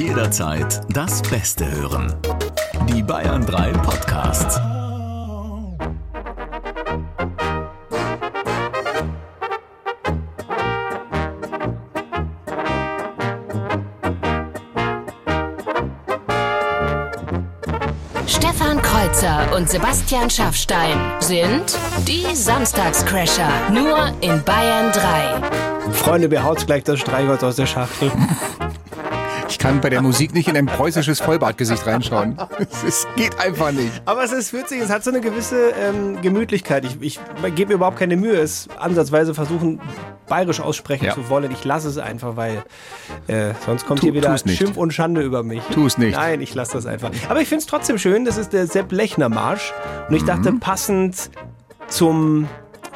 Jederzeit das Beste hören. Die Bayern 3 Podcasts. Stefan Kreuzer und Sebastian Schaffstein sind die Samstagscrasher. Nur in Bayern 3. Freunde, wer haut gleich das Streichholz aus der Schachtel? Ich kann bei der Musik nicht in ein preußisches Vollbartgesicht reinschauen. Es geht einfach nicht. Aber es ist witzig, es hat so eine gewisse ähm, Gemütlichkeit. Ich, ich gebe mir überhaupt keine Mühe, es ansatzweise versuchen, bayerisch aussprechen Ja. zu wollen. Ich lasse es einfach, weil äh, sonst kommt Tu- hier wieder. Schimpf und Schande über mich. Tu es nicht. Nein, ich lasse das einfach. Aber ich finde es trotzdem schön, das ist der Sepp Lechner Marsch. Und ich dachte, Mhm. passend zum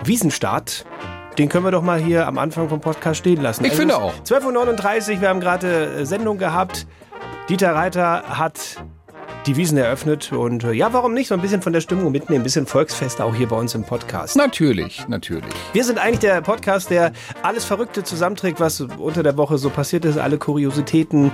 Wiesenstart, den können wir doch mal hier am Anfang vom Podcast stehen lassen. Ich Es finde auch. 12.39 Uhr, wir haben gerade äh, Sendung gehabt. Dieter Reiter hat die Wiesen eröffnet und äh, ja, warum nicht? So ein bisschen von der Stimmung mitnehmen, ein bisschen Volksfest auch hier bei uns im Podcast. Natürlich, natürlich. Wir sind eigentlich der Podcast, der alles Verrückte zusammenträgt, was unter der Woche so passiert ist, alle Kuriositäten,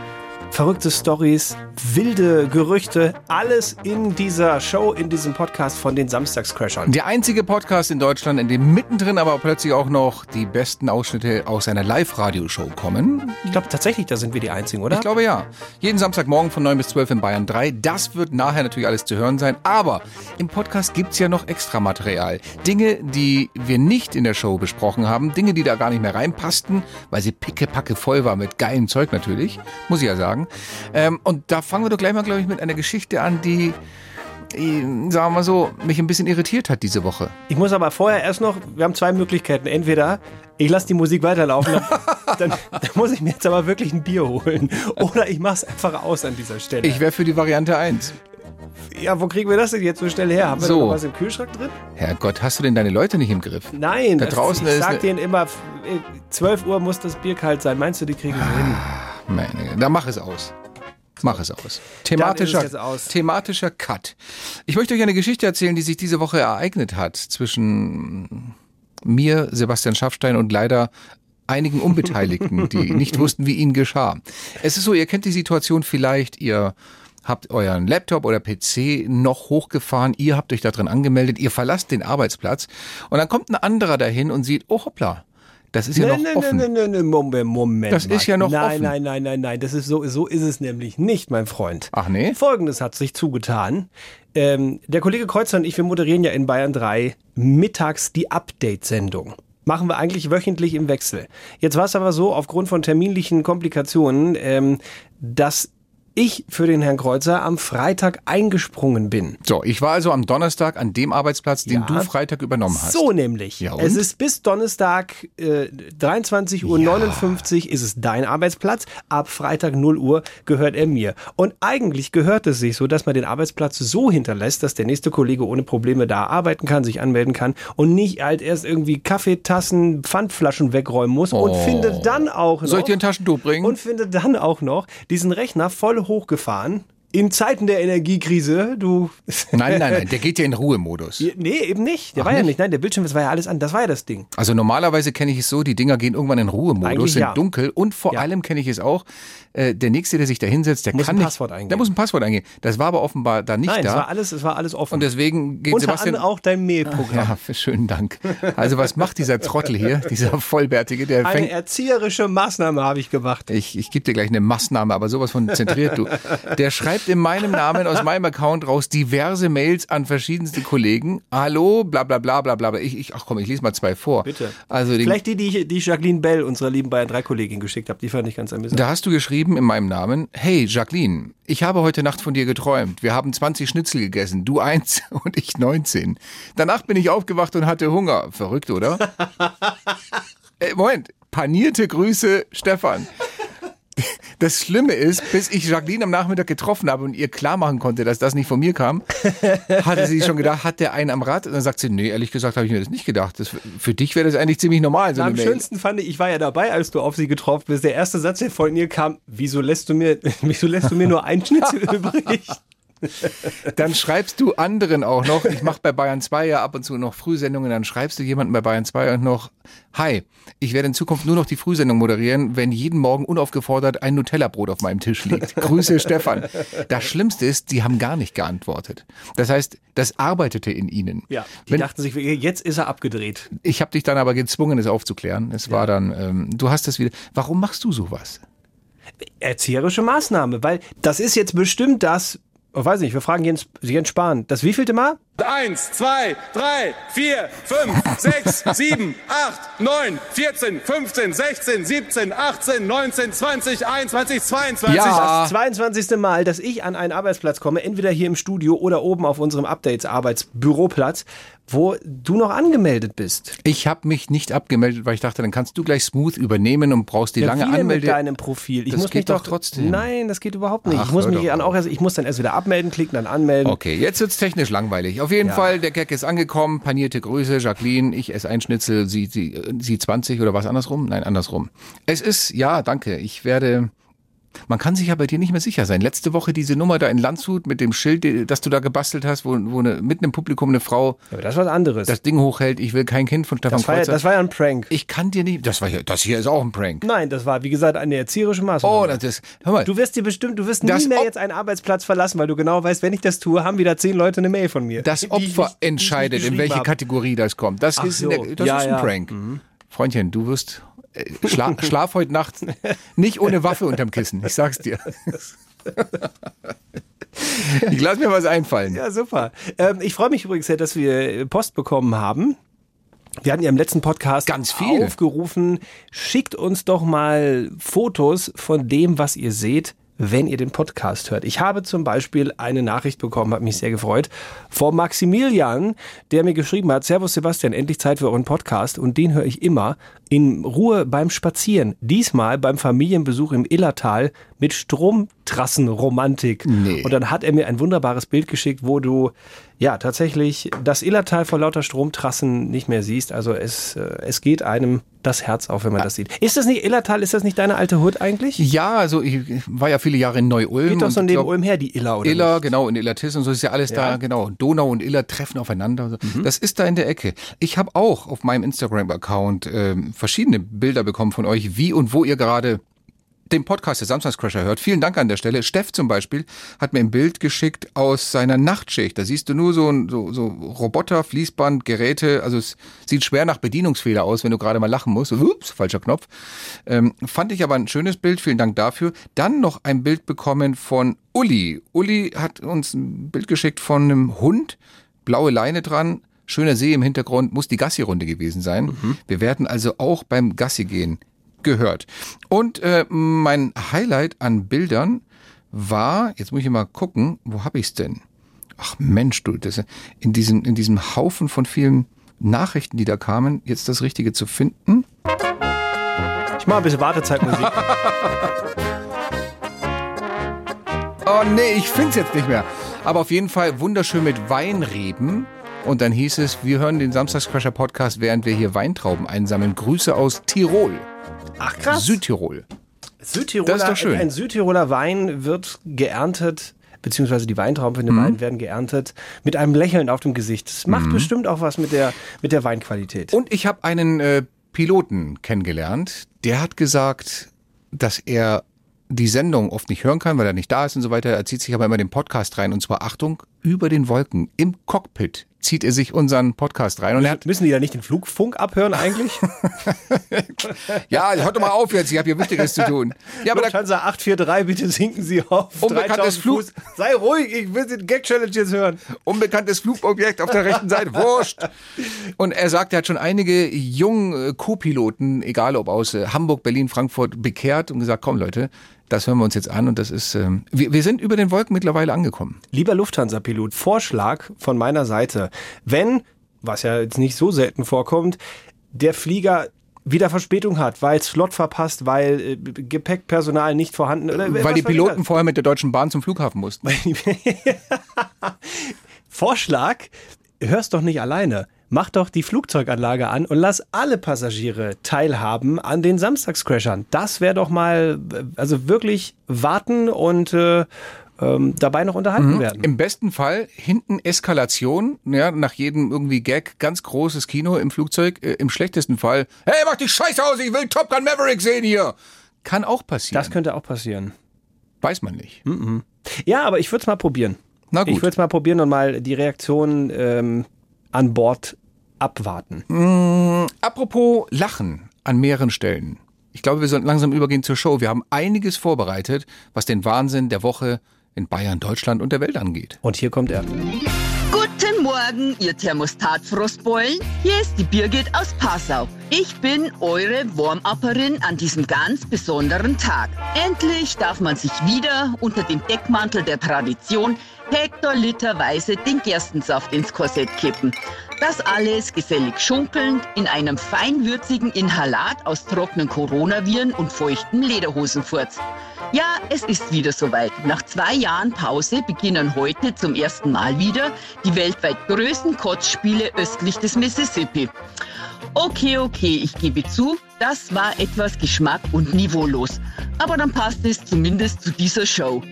verrückte Stories, wilde Gerüchte, alles in dieser Show, in diesem Podcast von den Samstagscrashern. Der einzige Podcast in Deutschland, in dem mittendrin aber plötzlich auch noch die besten Ausschnitte aus einer Live-Radioshow kommen. Ich glaube tatsächlich, da sind wir die Einzigen, oder? Ich glaube ja. Jeden Samstagmorgen von 9 bis 12 in Bayern 3. Das wird nachher natürlich alles zu hören sein. Aber im Podcast gibt's ja noch extra Material. Dinge, die wir nicht in der Show besprochen haben. Dinge, die da gar nicht mehr reinpassten, weil sie pickepacke voll war mit geilem Zeug natürlich. Muss ich ja sagen. Ähm, und da fangen wir doch gleich mal, glaube ich, mit einer Geschichte an, die, die, sagen wir mal so, mich ein bisschen irritiert hat diese Woche. Ich muss aber vorher erst noch, wir haben zwei Möglichkeiten. Entweder ich lasse die Musik weiterlaufen, dann, dann, muss ich mir jetzt aber wirklich ein Bier holen. Oder ich mache es einfach aus an dieser Stelle. Ich wäre für die Variante 1. ja, wo kriegen wir das denn jetzt so schnell her? Haben wir So. was im Kühlschrank drin? Herrgott, hast du denn deine Leute nicht im Griff? Nein, Da draußen ich sag eine- denen immer, f- äh, 12 Uhr muss das Bier kalt sein. Meinst du, die kriegen es hin? Meine, da mach es aus. Mach es aus. Thematischer, es aus. thematischer Cut. Ich möchte euch eine Geschichte erzählen, die sich diese Woche ereignet hat zwischen mir, Sebastian Schaffstein und leider einigen Unbeteiligten, die nicht wussten, wie ihnen geschah. Es ist so, ihr kennt die Situation vielleicht, ihr habt euren Laptop oder PC noch hochgefahren, ihr habt euch da drin angemeldet, ihr verlasst den Arbeitsplatz und dann kommt ein anderer dahin und sieht, oh hoppla, das ist ja Nein, noch nein, offen. nein, nein, nein, Moment, Moment. Das ist ja noch nein, offen. Nein, nein, nein, nein, das ist so, so ist es nämlich nicht, mein Freund. Ach nee? Folgendes hat sich zugetan. Ähm, der Kollege Kreuzer und ich, wir moderieren ja in Bayern 3 mittags die Update-Sendung. Machen wir eigentlich wöchentlich im Wechsel. Jetzt war es aber so, aufgrund von terminlichen Komplikationen, ähm, dass ich für den Herrn Kreuzer am Freitag eingesprungen bin. So, ich war also am Donnerstag an dem Arbeitsplatz, den Ja. du Freitag übernommen hast. So nämlich. Ja, und? es ist bis Donnerstag äh, 23.59 Uhr ist es dein Arbeitsplatz. Ab Freitag 0 Uhr gehört er mir. Und eigentlich gehört es sich so, dass man den Arbeitsplatz so hinterlässt, dass der nächste Kollege ohne Probleme da arbeiten kann, sich anmelden kann und nicht halt erst irgendwie Kaffeetassen, Pfandflaschen wegräumen muss und Oh. findet dann auch noch Soll ich dir ein Taschentuch bringen? und findet dann auch noch diesen Rechner voll hochgefahren. In Zeiten der Energiekrise, du. nein, nein, nein, der geht ja in Ruhemodus. Nee, eben nicht. Der war ja nicht. Nein, der Bildschirm, das war ja alles an. Das war ja das Ding. Also normalerweise kenne ich es so, die Dinger gehen irgendwann in Ruhemodus, Eigentlich sind ja. dunkel und vor Ja. allem kenne ich es auch, äh, der Nächste, der sich da hinsetzt, der Muss kann ein nicht, Passwort eingeben. Der muss ein Passwort eingeben. Das war aber offenbar da nicht Nein, es da. war alles, es war alles offen. und deswegen geht Unter Sebastian... auch dein Mailprogramm. ja, schönen Dank. Also was macht dieser Trottel hier, dieser Vollbärtige, der Eine fängt... erzieherische Maßnahme habe ich gemacht. Ich, ich gebe dir gleich eine Maßnahme, aber sowas von zentriert du. Der schreibt in meinem Namen aus meinem Account raus diverse Mails an verschiedenste Kollegen. Hallo, bla bla bla bla bla. Ich, ich, ach komm, ich lese mal zwei vor. Bitte. Also den, Vielleicht die, die, ich, die Jacqueline Bell, unserer lieben Bayern 3 Kollegin, geschickt habe. Die fand ich ganz amüsant. Da hast du geschrieben in meinem Namen, hey Jacqueline, ich habe heute Nacht von dir geträumt. Wir haben 20 Schnitzel gegessen, du eins und ich 19. Danach bin ich aufgewacht und hatte Hunger. Verrückt, oder? äh, Moment, panierte Grüße, Stefan. Das Schlimme ist, bis ich Jacqueline am Nachmittag getroffen habe und ihr klar machen konnte, dass das nicht von mir kam, hatte sie schon gedacht, hat der einen am Rad? Und dann sagt sie, nee, ehrlich gesagt habe ich mir das nicht gedacht. Das, für dich wäre das eigentlich ziemlich normal, so am Mail. schönsten fand ich, ich war ja dabei, als du auf sie getroffen bist. Der erste Satz, der von ihr kam, wieso lässt du mir, wieso lässt du mir nur einen Schnitzel übrig? Dann schreibst du anderen auch noch, ich mache bei Bayern 2 ja ab und zu noch Frühsendungen, dann schreibst du jemanden bei Bayern 2 und noch, hi, ich werde in Zukunft nur noch die Frühsendung moderieren, wenn jeden Morgen unaufgefordert ein Nutella-Brot auf meinem Tisch liegt. Grüße, Stefan. Das Schlimmste ist, sie haben gar nicht geantwortet. Das heißt, das arbeitete in ihnen. Ja, die Wenn- dachten sich, jetzt ist er abgedreht. Ich habe dich dann aber gezwungen, es aufzuklären. Es war dann, ähm, du hast das wieder. Warum machst du sowas? Erzieherische Maßnahme, weil das ist jetzt bestimmt das, weiß nicht, wir fragen Jens, Jens Spahn, das wievielte Mal? Eins, zwei, drei, vier, fünf, sechs, sieben, acht, neun, vierzehn, fünfzehn, sechzehn, siebzehn, achtzehn, neunzehn, zwanzig, einundzwanzig, zweiundzwanzig. Ja. Das 22. Mal, dass ich an einen Arbeitsplatz komme, entweder hier im Studio oder oben auf unserem Updates-Arbeitsbüroplatz, wo du noch angemeldet bist. Ich habe mich nicht abgemeldet, weil ich dachte, dann kannst du gleich smooth übernehmen und brauchst die lange wie denn Anmelde. mit deinem Profil. Ich Das muss geht mich doch trotzdem. Nein, das geht überhaupt nicht. Ach, ich muss mich dann auch erst, ich muss dann erst wieder abmelden, klicken, dann anmelden. Okay, jetzt wird's technisch langweilig. Auf jeden Ja. Fall, der Gag ist angekommen, panierte Grüße, Jacqueline, ich esse ein Schnitzel, sie, sie, äh, sie 20 oder was andersrum? Nein, andersrum. Es ist, ja, danke, ich werde, man kann sich ja bei dir nicht mehr sicher sein. Letzte Woche diese Nummer da in Landshut mit dem Schild, das du da gebastelt hast, wo, wo eine, mitten im Publikum eine Frau Aber das was anderes. das Ding hochhält, ich will kein Kind von Stefan das, war ja, Kreuzer. das war ja ein Prank. ich kann dir nicht, das war hier, das hier ist auch ein Prank. Nein, das war, wie gesagt, eine erzieherische Maßnahme. Oh, das ist, hör mal, Du wirst dir bestimmt, du wirst nie mehr jetzt einen Arbeitsplatz verlassen, weil du genau weißt, wenn ich das tue, haben wieder zehn Leute eine Mail von mir. Das Opfer nicht- entscheidet, in welche habe. Kategorie das kommt. Das Ach ist, so. der, das Ja, ist ein ja. Mhm. Prank. Freundchen, du wirst schla schlaf heute Nacht nicht ohne Waffe unterm Kissen. Ich sag's dir. ich lass mir was einfallen. Ja, super. Ähm, ich freue mich übrigens sehr, dass wir Post bekommen haben. Wir hatten ja im letzten Podcast Ganz viel. aufgerufen, schickt uns doch mal Fotos von dem, was ihr seht, wenn ihr den Podcast hört. Ich habe zum Beispiel eine Nachricht bekommen, hat mich sehr gefreut, vom Maximilian, der mir geschrieben hat, Servus Sebastian, endlich Zeit für euren Podcast und den höre ich immer in Ruhe beim Spazieren. Diesmal beim Familienbesuch im Illertal mit Stromtrassenromantik. Nee. Und dann hat er mir ein wunderbares Bild geschickt, wo du ja tatsächlich das Illertal vor lauter Stromtrassen nicht mehr siehst. Also es, äh, es geht einem das Herz auf, wenn man das sieht. Ist das nicht Illertal? Ist das nicht deine alte Hut eigentlich? Ja, also ich war ja viele Jahre in Neu-Ulm. Geht doch so neben glaub- Ulm her, die Iller, oder? Iller, nicht? genau, in Illertiss und so ist ja alles Ja. da, genau. Donau und Iller treffen aufeinander. Mhm. Das ist da in der Ecke. Ich habe auch auf meinem Instagram-Account ähm, verschiedene Bilder bekommen von euch, wie und wo ihr gerade den Podcast der Samstagscrasher hört. Vielen Dank an der Stelle. Steff zum Beispiel hat mir ein Bild geschickt aus seiner Nachtschicht. Da siehst du nur so, so, so Roboter, Fließband, Geräte. Also es sieht schwer nach Bedienungsfehler aus, wenn du gerade mal lachen musst. Ups, falscher Knopf. Ähm, fand ich aber ein schönes Bild. Vielen Dank dafür. Dann noch ein Bild bekommen von Uli. Uli hat uns ein Bild geschickt von einem Hund. Blaue Leine dran. Schöner See im Hintergrund. Muss die Gassi-Runde gewesen sein. Wir werden also auch beim Gassi gehen gehört. Und äh, mein Highlight an Bildern war, jetzt muss ich mal gucken, wo habe ich's denn? Ach Mensch, du, das, in, diesem, in diesem Haufen von vielen Nachrichten, die da kamen, jetzt das Richtige zu finden. Ich mache ein bisschen Wartezeitmusik. Oh nee, ich find's jetzt nicht mehr. Aber auf jeden Fall wunderschön mit Weinreben. Und dann hieß es, wir hören den Samstagscrasher Podcast, während wir hier Weintrauben einsammeln. Grüße aus Tirol, Ach krass. Südtirol. Südtiroler, Das ist doch schön. Ein Südtiroler Wein wird geerntet, beziehungsweise die Weintrauben für den Mhm. Wein werden geerntet, mit einem Lächeln auf dem Gesicht. Das macht bestimmt auch was mit der, mit der Weinqualität. Und ich habe einen äh, Piloten kennengelernt, der hat gesagt, dass er die Sendung oft nicht hören kann, weil er nicht da ist und so weiter. Er zieht sich aber immer den Podcast rein und zwar Achtung, über den Wolken im Cockpit zieht er sich unseren Podcast rein und er hat Müssen die da nicht den Flugfunk abhören eigentlich? ja, hört doch mal auf jetzt, ich habe hier Wichtiges zu tun. Ja, aber da, Lufthansa 843, bitte sinken Sie auf Unbekanntes 3000 Flug- Fuß. Sei ruhig, ich will den Gag-Challenge jetzt hören. unbekanntes Flugobjekt auf der rechten Seite, wurscht. Und er sagt, er hat schon einige jungen äh, Co-Piloten, egal ob aus äh, Hamburg, Berlin, Frankfurt, bekehrt und gesagt, komm Leute, das hören wir uns jetzt an und das ist, ähm, wir, wir sind über den Wolken mittlerweile angekommen. Lieber Lufthansa-Pilot, Vorschlag von meiner Seite. Wenn, was ja jetzt nicht so selten vorkommt, der Flieger wieder Verspätung hat, weil Slot verpasst, weil äh, Gepäckpersonal nicht vorhanden oder Weil die Piloten vorher mit der Deutschen Bahn zum Flughafen mussten. Vorschlag, hörst doch nicht alleine. Mach doch die Flugzeuganlage an und lass alle Passagiere teilhaben an den Samstagscrashern. Das wäre doch mal, also wirklich warten und äh, ähm, dabei noch unterhalten werden. Im besten Fall hinten Eskalation, ja, nach jedem irgendwie Gag, ganz großes Kino im Flugzeug. Äh, Im schlechtesten Fall, hey, mach die Scheiße aus, ich will Top Gun Maverick sehen hier. Kann auch passieren. Das könnte auch passieren. Weiß man nicht. Ja, aber ich würde es mal probieren. Na gut. Ich würde es mal probieren und mal die Reaktion ähm, an Bord abwarten. Apropos Lachen an mehreren Stellen. Ich glaube, wir sollten langsam übergehen zur Show. Wir haben einiges vorbereitet, was den Wahnsinn der Woche in Bayern, Deutschland und der Welt angeht. Und hier kommt er. Guten Morgen, ihr Thermostatfrostbeulen. Hier ist die Birgit aus Passau. Ich bin eure Warm-Upperin an diesem ganz besonderen Tag. Endlich darf man sich wieder unter dem Deckmantel der Tradition hektoliterweise den Gerstensaft ins Korsett kippen. Das alles gesellig schunkelnd in einem feinwürzigen Inhalat aus trockenen Coronaviren und feuchten Lederhosenfurz. Ja, es ist wieder soweit. Nach zwei Jahren Pause beginnen heute zum ersten Mal wieder die weltweit größten Kotzspiele östlich des Mississippi. Okay, okay, ich gebe zu, das war etwas Geschmack und niveaulos. Aber dann passt es zumindest zu dieser Show.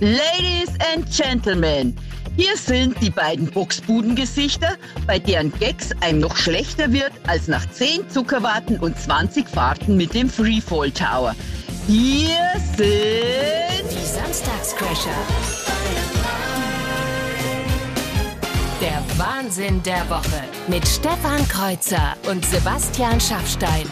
Ladies and Gentlemen, hier sind die beiden Boxbudengesichter, bei deren Gags einem noch schlechter wird als nach 10 Zuckerwatten und 20 Fahrten mit dem Freefall Tower. Hier sind... Die Samstagscrasher. Der Wahnsinn der Woche mit Stefan Kreuzer und Sebastian Schaffstein.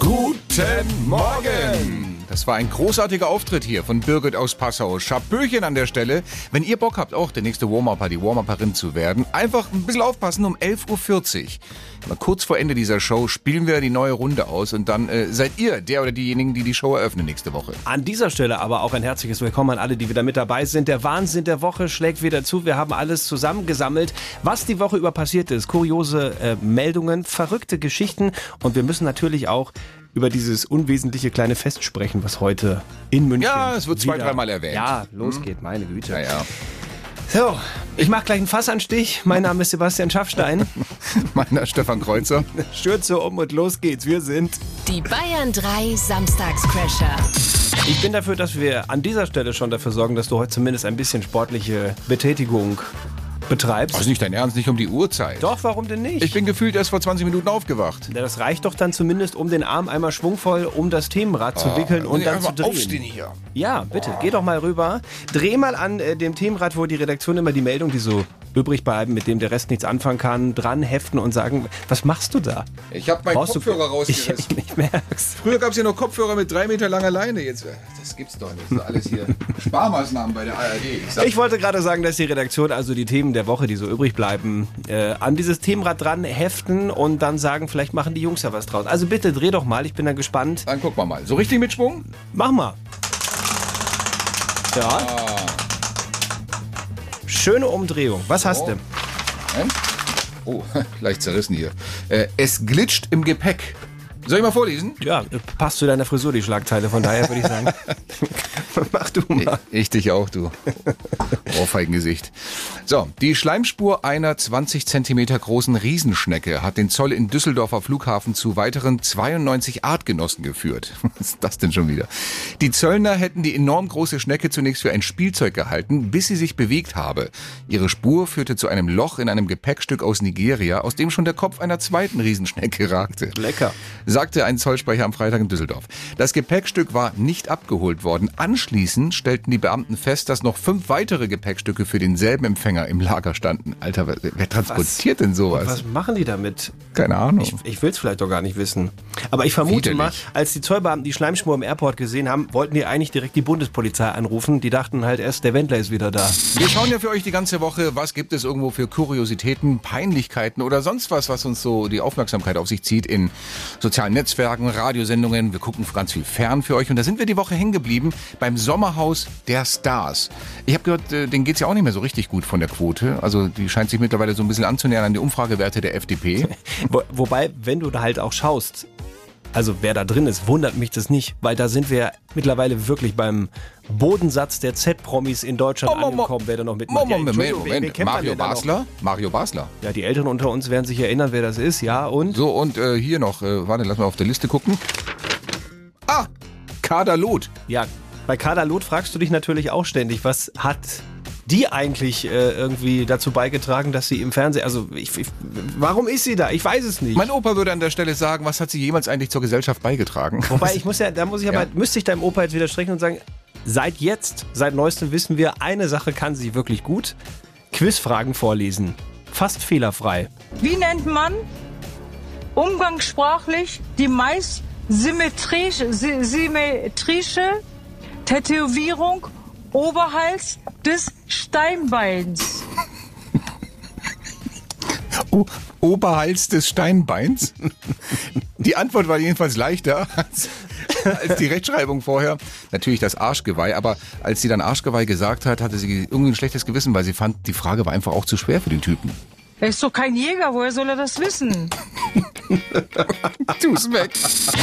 Guten Morgen! Das war ein großartiger Auftritt hier von Birgit aus Passau. Schaböchen an der Stelle. Wenn ihr Bock habt, auch der nächste Warm-Upper, die Warm-Upperin zu werden, einfach ein bisschen aufpassen um 11.40 Uhr. Mal kurz vor Ende dieser Show spielen wir die neue Runde aus und dann äh, seid ihr der oder diejenigen, die die Show eröffnen nächste Woche. An dieser Stelle aber auch ein herzliches Willkommen an alle, die wieder mit dabei sind. Der Wahnsinn der Woche schlägt wieder zu. Wir haben alles zusammengesammelt, was die Woche über passiert ist. Kuriose äh, Meldungen, verrückte Geschichten und wir müssen natürlich auch über dieses unwesentliche kleine Fest sprechen, was heute in München. Ja, es wird zwei, dreimal erwähnt. Ja, los geht, meine Güte. Naja, So, ich mache gleich einen Fassanstich. Mein Name ist Sebastian Schaffstein. meiner Stefan Kreuzer. Stürze um und los geht's. Wir sind. Die Bayern 3 Samstagscrasher. Ich bin dafür, dass wir an dieser Stelle schon dafür sorgen, dass du heute zumindest ein bisschen sportliche Betätigung betreibst. Das ist nicht dein Ernst, nicht um die Uhrzeit. Doch, warum denn nicht? Ich bin gefühlt erst vor 20 Minuten aufgewacht. Ja, das reicht doch dann zumindest, um den Arm einmal schwungvoll um das Themenrad zu wickeln und dann zu Einfach aufstehen drehen. hier. Ja, bitte, geh doch mal rüber. Dreh mal an äh, dem Themenrad, wo die Redaktion immer die Meldung, die so übrig bleiben, mit dem der Rest nichts anfangen kann, dran heften und sagen, was machst du da? Ich habe meinen Brauchst du- Kopfhörer Ich, rausgerissen. ich merk's. Früher gab es ja noch Kopfhörer mit drei Meter langer Leine. Jetzt, äh, das gibt's doch nicht. Das ist alles hier Sparmaßnahmen bei der ARD. Ich Ich wollte gerade sagen, dass die Redaktion also die Themen der Woche, die so übrig bleiben, äh, an dieses Themenrad dran heften und dann sagen, vielleicht machen die Jungs ja was draus. Also bitte dreh doch mal, ich bin da gespannt. dann gucken wir mal. So richtig mit Schwung? Mach mal. Ja. Schöne Umdrehung. Was hast du? Oh, leicht zerrissen hier. Äh, es glitscht im Gepäck. Soll ich mal vorlesen? Ja, passt zu deiner Frisur die Schlagzeile, von daher würde ich sagen. Mach du mal. Ich dich auch, du. Ohrfeigengesicht. So, die Schleimspur einer 20 Zentimeter großen Riesenschnecke hat den Zoll in Düsseldorfer Flughafen zu weiteren 92 Artgenossen geführt. Was ist das denn schon wieder? Die Zöllner hätten die enorm große Schnecke zunächst für ein Spielzeug gehalten, bis sie sich bewegt habe. Ihre Spur führte zu einem Loch in einem Gepäckstück aus Nigeria, aus dem schon der Kopf einer zweiten Riesenschnecke ragte. Lecker. Sagte ein Zollsprecher am Freitag in Düsseldorf. Das Gepäckstück war nicht abgeholt worden. Anschließend stellten die Beamten fest, dass noch fünf weitere Gepäckstücke für denselben Empfänger im Lager standen. Alter, wer, wer transportiert denn sowas? Was machen die damit? Keine Ahnung. Ich, ich will es vielleicht doch gar nicht wissen. Aber ich vermute Widerlich. mal, als die Zollbeamten die Schleimspur im Airport gesehen haben, wollten die eigentlich direkt die Bundespolizei anrufen. Die dachten halt erst, der Wendler ist wieder da. Wir schauen ja für euch die ganze Woche, was gibt es irgendwo für Kuriositäten, Peinlichkeiten oder sonst was, was uns so die Aufmerksamkeit auf sich zieht in sozialen Netzwerken, Radiosendungen. Wir gucken ganz viel fern für euch und da sind wir die Woche hängen geblieben beim Sommerhaus der Stars. Ich habe gehört, äh, denen geht's ja auch nicht mehr so richtig gut von der Quote. Also die scheint sich mittlerweile so ein bisschen anzunähern an die Umfragewerte der FDP. Wo, wobei, wenn du da halt auch schaust, also wer da drin ist, wundert mich das nicht, weil da sind wir mittlerweile wirklich beim Bodensatz der Z-Promis in Deutschland mo- angekommen, wer da noch mitmacht. Ja, Moment, Moment, man Mario? Basler? Mario Basler. Ja, die Älteren unter uns werden sich erinnern, wer das ist, ja, und? So, und äh, hier noch, äh, warte, lass mal auf der Liste gucken. Ah, Kader Loth. Ja, Bei Carla Loth fragst du dich natürlich auch ständig, was hat die eigentlich äh, irgendwie dazu beigetragen, dass sie im Fernsehen, also ich, ich, warum ist sie da? Ich weiß es nicht. Mein Opa würde an der Stelle sagen, was hat sie jemals eigentlich zur Gesellschaft beigetragen? Wobei ich muss ja, da muss ich aber, Ja. müsste ich deinem Opa jetzt widersprechen und sagen, seit jetzt, seit neuestem wissen wir, eine Sache kann sie wirklich gut. Quizfragen vorlesen. Fast fehlerfrei. Wie nennt man umgangssprachlich die meist symmetrische, sy- symmetrische Tätowierung oberhalb des Steinbeins? O Oberhals des Steinbeins? Die Antwort war jedenfalls leichter als, als die Rechtschreibung vorher. Natürlich das Arschgeweih, aber als sie dann Arschgeweih gesagt hat, hatte sie irgendwie ein schlechtes Gewissen, weil sie fand, die Frage war einfach auch zu schwer für den Typen. Er ist doch kein Jäger, woher soll er das wissen? Tu's weg.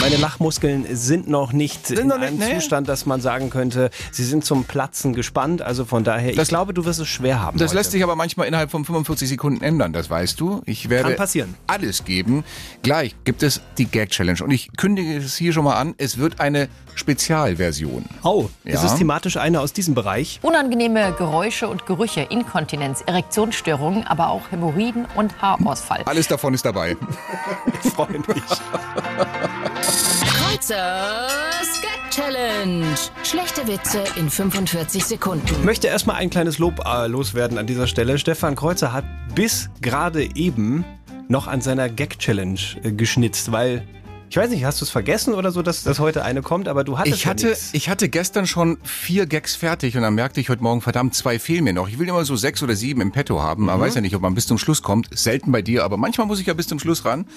Meine Lachmuskeln sind noch nicht in noch nicht, einem nee. Zustand, dass man sagen könnte, sie sind zum Platzen gespannt. Also von daher, ich Das- glaube, du wirst es schwer haben. Das heute. lässt sich aber manchmal innerhalb von 45 Sekunden ändern, das weißt du. Ich werde Kann passieren. alles geben. Gleich gibt es die Gag-Challenge und ich kündige es hier schon mal an, es wird eine Spezialversion. Oh, ist Ja. es thematisch eine aus diesem Bereich? Unangenehme Geräusche und Gerüche, Inkontinenz, Erektionsstörungen, aber auch Hämorrhoiden und Haarausfall. Alles davon ist dabei. Ich freue mich. Kreuzers Gag Challenge. Schlechte Witze in 45 Sekunden. Ich möchte erstmal ein kleines Lob äh, loswerden an dieser Stelle. Stefan Kreuzer hat bis gerade eben noch an seiner Gag-Challenge äh, geschnitzt, weil ich weiß nicht, hast du es vergessen oder so, dass, dass heute eine kommt, aber du hattest Ich ja hatte, nix. ich hatte gestern schon vier Gags fertig und dann merkte ich heute Morgen, verdammt, zwei fehlen mir noch. Ich will immer so sechs oder sieben im Petto haben. Mhm. Man weiß ja nicht, ob man bis zum Schluss kommt. Selten bei dir, aber manchmal muss ich ja bis zum Schluss ran.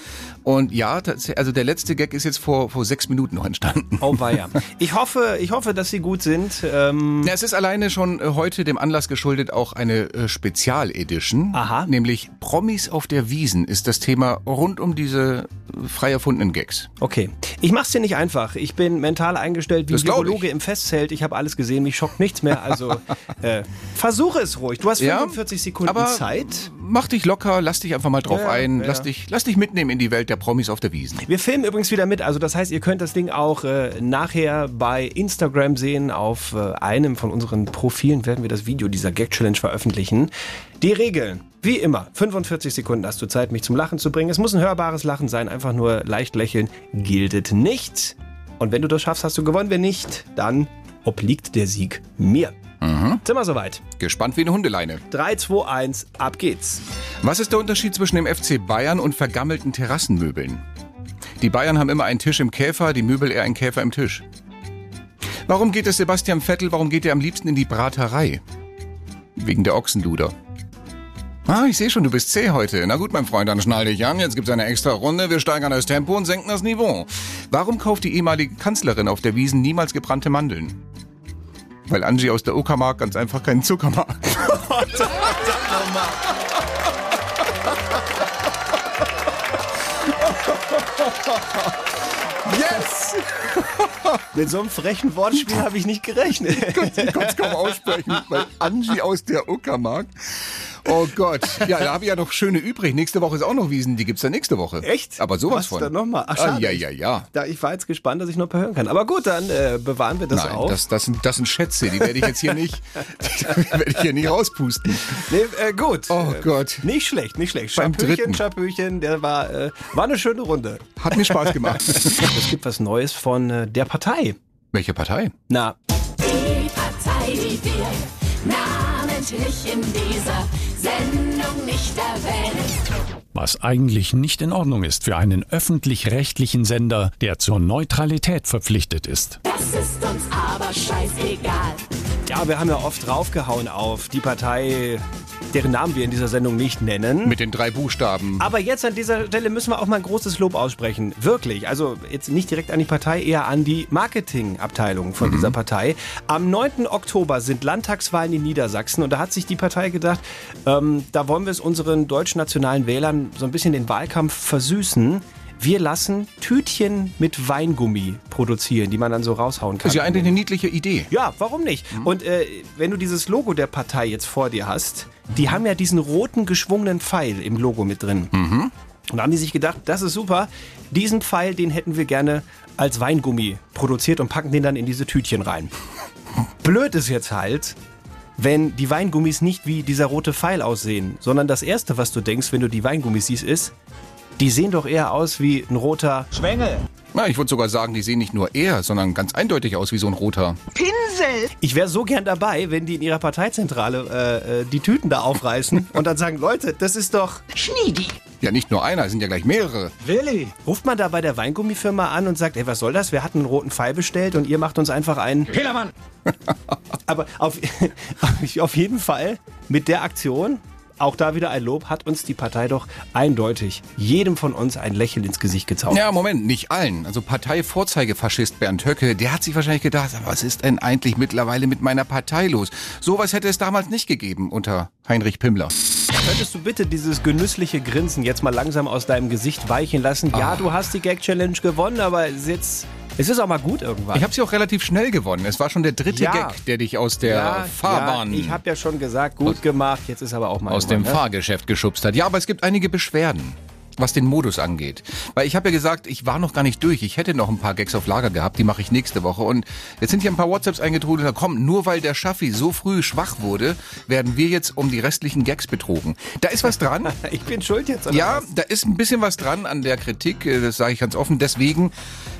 Und ja, also der letzte Gag ist jetzt vor, vor sechs Minuten noch entstanden. Oh weia. Ich hoffe, ich hoffe, dass sie gut sind. Ähm, Ja, es ist alleine schon äh, heute dem Anlass geschuldet auch eine äh, Spezialedition. Aha. Nämlich Promis auf der Wiesen ist das Thema rund um diese äh, frei erfundenen Gags. Okay. Ich mach's dir nicht einfach. Ich bin mental eingestellt wie ein Das. Virologe im Festzelt. Ich habe alles gesehen, mich schockt nichts mehr. Also äh, versuche es ruhig. Du hast Ja, 45 Sekunden aber Zeit. Mach dich locker, lass dich einfach mal drauf Ja, ein, ja. lass dich, lass dich mitnehmen in die Welt der Promis auf der Wiesen. Wir filmen übrigens wieder mit, also das heißt, ihr könnt das Ding auch äh, nachher bei Instagram sehen. Auf äh, einem von unseren Profilen werden wir das Video dieser Gag Challenge veröffentlichen. Die Regeln, wie immer, 45 Sekunden hast du Zeit, mich zum Lachen zu bringen. Es muss ein hörbares Lachen sein, einfach nur leicht lächeln, giltet nicht. Und wenn du das schaffst, hast du gewonnen. Wenn nicht, dann obliegt der Sieg mir. Sind wir soweit? Gespannt wie eine Hundeleine. 3, 2, 1, ab geht's. Was ist der Unterschied zwischen dem FC Bayern und vergammelten Terrassenmöbeln? Die Bayern haben immer einen Tisch im Käfer, die Möbel eher einen Käfer im Tisch. Warum geht es Sebastian Vettel, warum geht er am liebsten in die Braterei? Wegen der Ochsenluder. Ah, ich sehe schon, du bist zäh heute. Na gut, mein Freund, dann schnall dich an. Jetzt gibt's eine extra Runde. Wir steigern das Tempo und senken das Niveau. Warum kauft die ehemalige Kanzlerin auf der Wiesen niemals gebrannte Mandeln? Weil Angie aus der Uckermark ganz einfach keinen Zucker mag. Yes! Mit so einem frechen Wortspiel habe ich nicht gerechnet. Ich konnte es kaum aussprechen, weil Angie aus der Uckermark. Oh Gott. Ja, da habe ich ja noch schöne übrig. Nächste Woche ist auch noch Wiesen. Die gibt's dann nächste Woche. Echt? Aber sowas Was von. dann nochmal? Ach, ah, schade. ja, ja, ja. Da, ich war jetzt gespannt, dass ich noch ein paar hören kann. Aber gut, dann äh, bewahren wir das Nein, auf. das, das, sind, das sind Schätze. Die werde ich jetzt hier nicht, die werde ich hier nicht rauspusten. nee, äh, gut. Oh Äh, Gott. Nicht schlecht, nicht schlecht. Beim Schapöchen, dritten. Schapöchen, der war, äh, war eine schöne Runde. Hat mir Spaß gemacht. Es gibt was Neues von äh, der Partei. Welche Partei? Na, Die Partei, die wir namentlich in dieser Sendung nicht erwähnen. Was eigentlich nicht in Ordnung ist für einen öffentlich-rechtlichen Sender, der zur Neutralität verpflichtet ist. Das ist uns aber scheißegal. ja, wir haben ja oft draufgehauen auf die Partei, deren Namen wir in dieser Sendung nicht nennen. Mit den drei Buchstaben. Aber jetzt an dieser Stelle müssen wir auch mal ein großes Lob aussprechen. Wirklich. Also jetzt nicht direkt an die Partei, eher an die Marketingabteilung von dieser Partei. Am 9. Oktober sind Landtagswahlen in Niedersachsen und da hat sich die Partei gedacht, ähm, da wollen wir es unseren deutschnationalen Wählern so ein bisschen den Wahlkampf versüßen. Wir lassen Tütchen mit Weingummi produzieren, die man dann so raushauen kann. ist ja eigentlich eine niedliche Idee. Ja, warum nicht? Und äh, wenn du dieses Logo der Partei jetzt vor dir hast, die haben ja diesen roten geschwungenen Pfeil im Logo mit drin. Und da haben die sich gedacht, das ist super, diesen Pfeil, den hätten wir gerne als Weingummi produziert und packen den dann in diese Tütchen rein. Blöd ist jetzt halt, wenn die Weingummis nicht wie dieser rote Pfeil aussehen, sondern das Erste, was du denkst, wenn du die Weingummis siehst, ist, die sehen doch eher aus wie ein roter Schwengel. Na, ich würde sogar sagen, die sehen nicht nur eher, sondern ganz eindeutig aus wie so ein roter. Pinsel. Ich wäre so gern dabei, wenn die in ihrer Parteizentrale äh, äh, die Tüten da aufreißen und dann sagen, Leute, das ist doch Schniedi. Ja, nicht nur einer, es sind ja gleich mehrere. Willi. Ruft man da bei der Weingummifirma an und sagt, ey, was soll das? Wir hatten einen roten Pfeil bestellt und ihr macht uns einfach einen. Fehlermann. Aber auf, auf jeden Fall mit der Aktion, auch da wieder ein Lob, hat uns die Partei doch eindeutig jedem von uns ein Lächeln ins Gesicht gezaubert. Ja, Moment, nicht allen. Also Parteivorzeigefaschist Bernd Höcke, der hat sich wahrscheinlich gedacht, was ist denn eigentlich mittlerweile mit meiner Partei los? Sowas hätte es damals nicht gegeben unter Heinrich Pimmler. Könntest du bitte dieses genüssliche Grinsen jetzt mal langsam aus deinem Gesicht weichen lassen? Ja, Ah. du hast die Gag-Challenge gewonnen, aber jetzt, es ist auch mal gut irgendwann. Ich habe sie auch relativ schnell gewonnen. Es war schon der dritte Ja. Gag, der dich aus der ja, Fahrbahn, Ja, ich habe ja schon gesagt, gut gemacht, jetzt ist aber auch mal aus dem ne? Fahrgeschäft geschubst hat. Ja, aber es gibt einige Beschwerden. Was den Modus angeht. Weil ich habe ja gesagt, ich war noch gar nicht durch. Ich hätte noch ein paar Gags auf Lager gehabt, die mache ich nächste Woche. Und jetzt sind hier ein paar WhatsApps eingetrudelt. Da komm, nur weil der Schaffi so früh schwach wurde, werden wir jetzt um die restlichen Gags betrogen. Da ist was dran. Ich bin schuld jetzt, Ja, was? da ist ein bisschen was dran an der Kritik, äh, das sage ich ganz offen. Deswegen,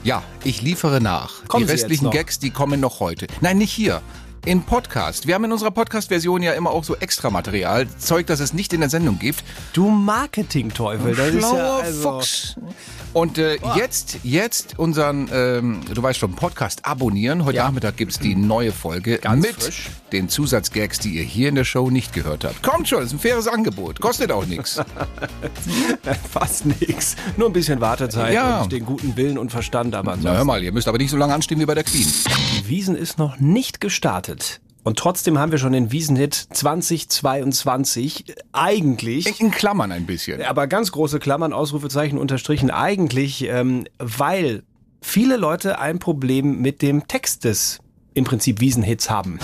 ja, ich liefere nach. Kommen die restlichen? Gags, die kommen noch heute. Nein, nicht hier. Im Podcast. Wir haben in unserer Podcast-Version ja immer auch so Extramaterial, Zeug, das es nicht in der Sendung gibt. Du Marketing-Teufel, das ist ja also... Fuchs. Und äh, jetzt, jetzt unseren, ähm, du weißt schon, Podcast abonnieren. Heute Ja. Nachmittag gibt's die neue Folge Ganz mit frisch. Den Zusatzgags, die ihr hier in der Show nicht gehört habt. Kommt schon, ist ein faires Angebot. Kostet auch nichts. Fast nix. Nur ein bisschen Wartezeit Ja. und den guten Willen und Verstand, aber Na hör mal, ihr müsst aber nicht so lange anstehen wie bei der Queen. Die Wiesen ist noch nicht gestartet. Und trotzdem haben wir schon den Wiesenhit 2022 eigentlich. In Klammern ein bisschen. Aber ganz große Klammern, Ausrufezeichen unterstrichen. Eigentlich, ähm, weil viele Leute ein Problem mit dem Text des im Prinzip Wiesenhits haben.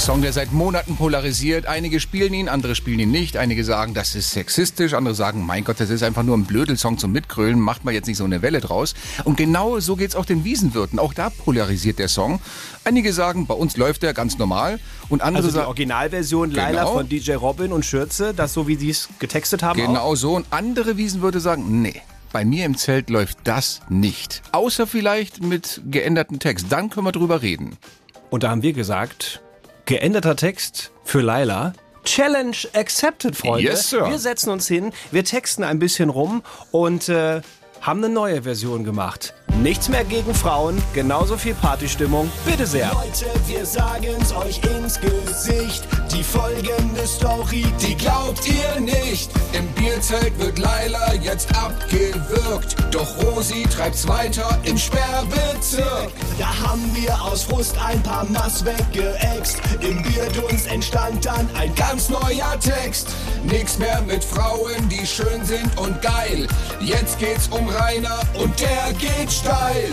Der Song, der seit Monaten polarisiert. Einige spielen ihn, andere spielen ihn nicht. Einige sagen, das ist sexistisch. Andere sagen, mein Gott, das ist einfach nur ein Blödelsong zum Mitgrölen. Macht mal jetzt nicht so eine Welle draus. Und genau so geht's auch den Wiesenwirten. Auch da polarisiert der Song. Einige sagen, bei uns läuft der ganz normal. Und andere Also die sagen, Originalversion Laila Genau. von DJ Robin und Schürze, das so wie sie es getextet haben. Auch. genau so. Und andere Wiesenwirte sagen, nee. Bei mir im Zelt läuft das nicht. Außer vielleicht mit geändertem Text. Dann können wir drüber reden. Und da haben wir gesagt, geänderter Text für Laila. Challenge accepted, Freunde. Yes, sir. Wir setzen uns hin, wir texten ein bisschen rum und äh, haben eine neue Version gemacht. Nichts mehr gegen Frauen, genauso viel Partystimmung. Bitte sehr. Leute, wir sagen's euch ins Gesicht. Die folgende Story, die glaubt ihr nicht. Im Bierzelt wird Laila jetzt abgewürgt. Doch Rosi treibt's weiter im Sperrbezirk. Da haben wir aus Frust ein paar Mass weggeext. Im Bierdunst entstand dann ein Ganz neuer Text. Nix mehr mit Frauen, die schön sind und geil. Jetzt geht's um Rainer und der geht steil.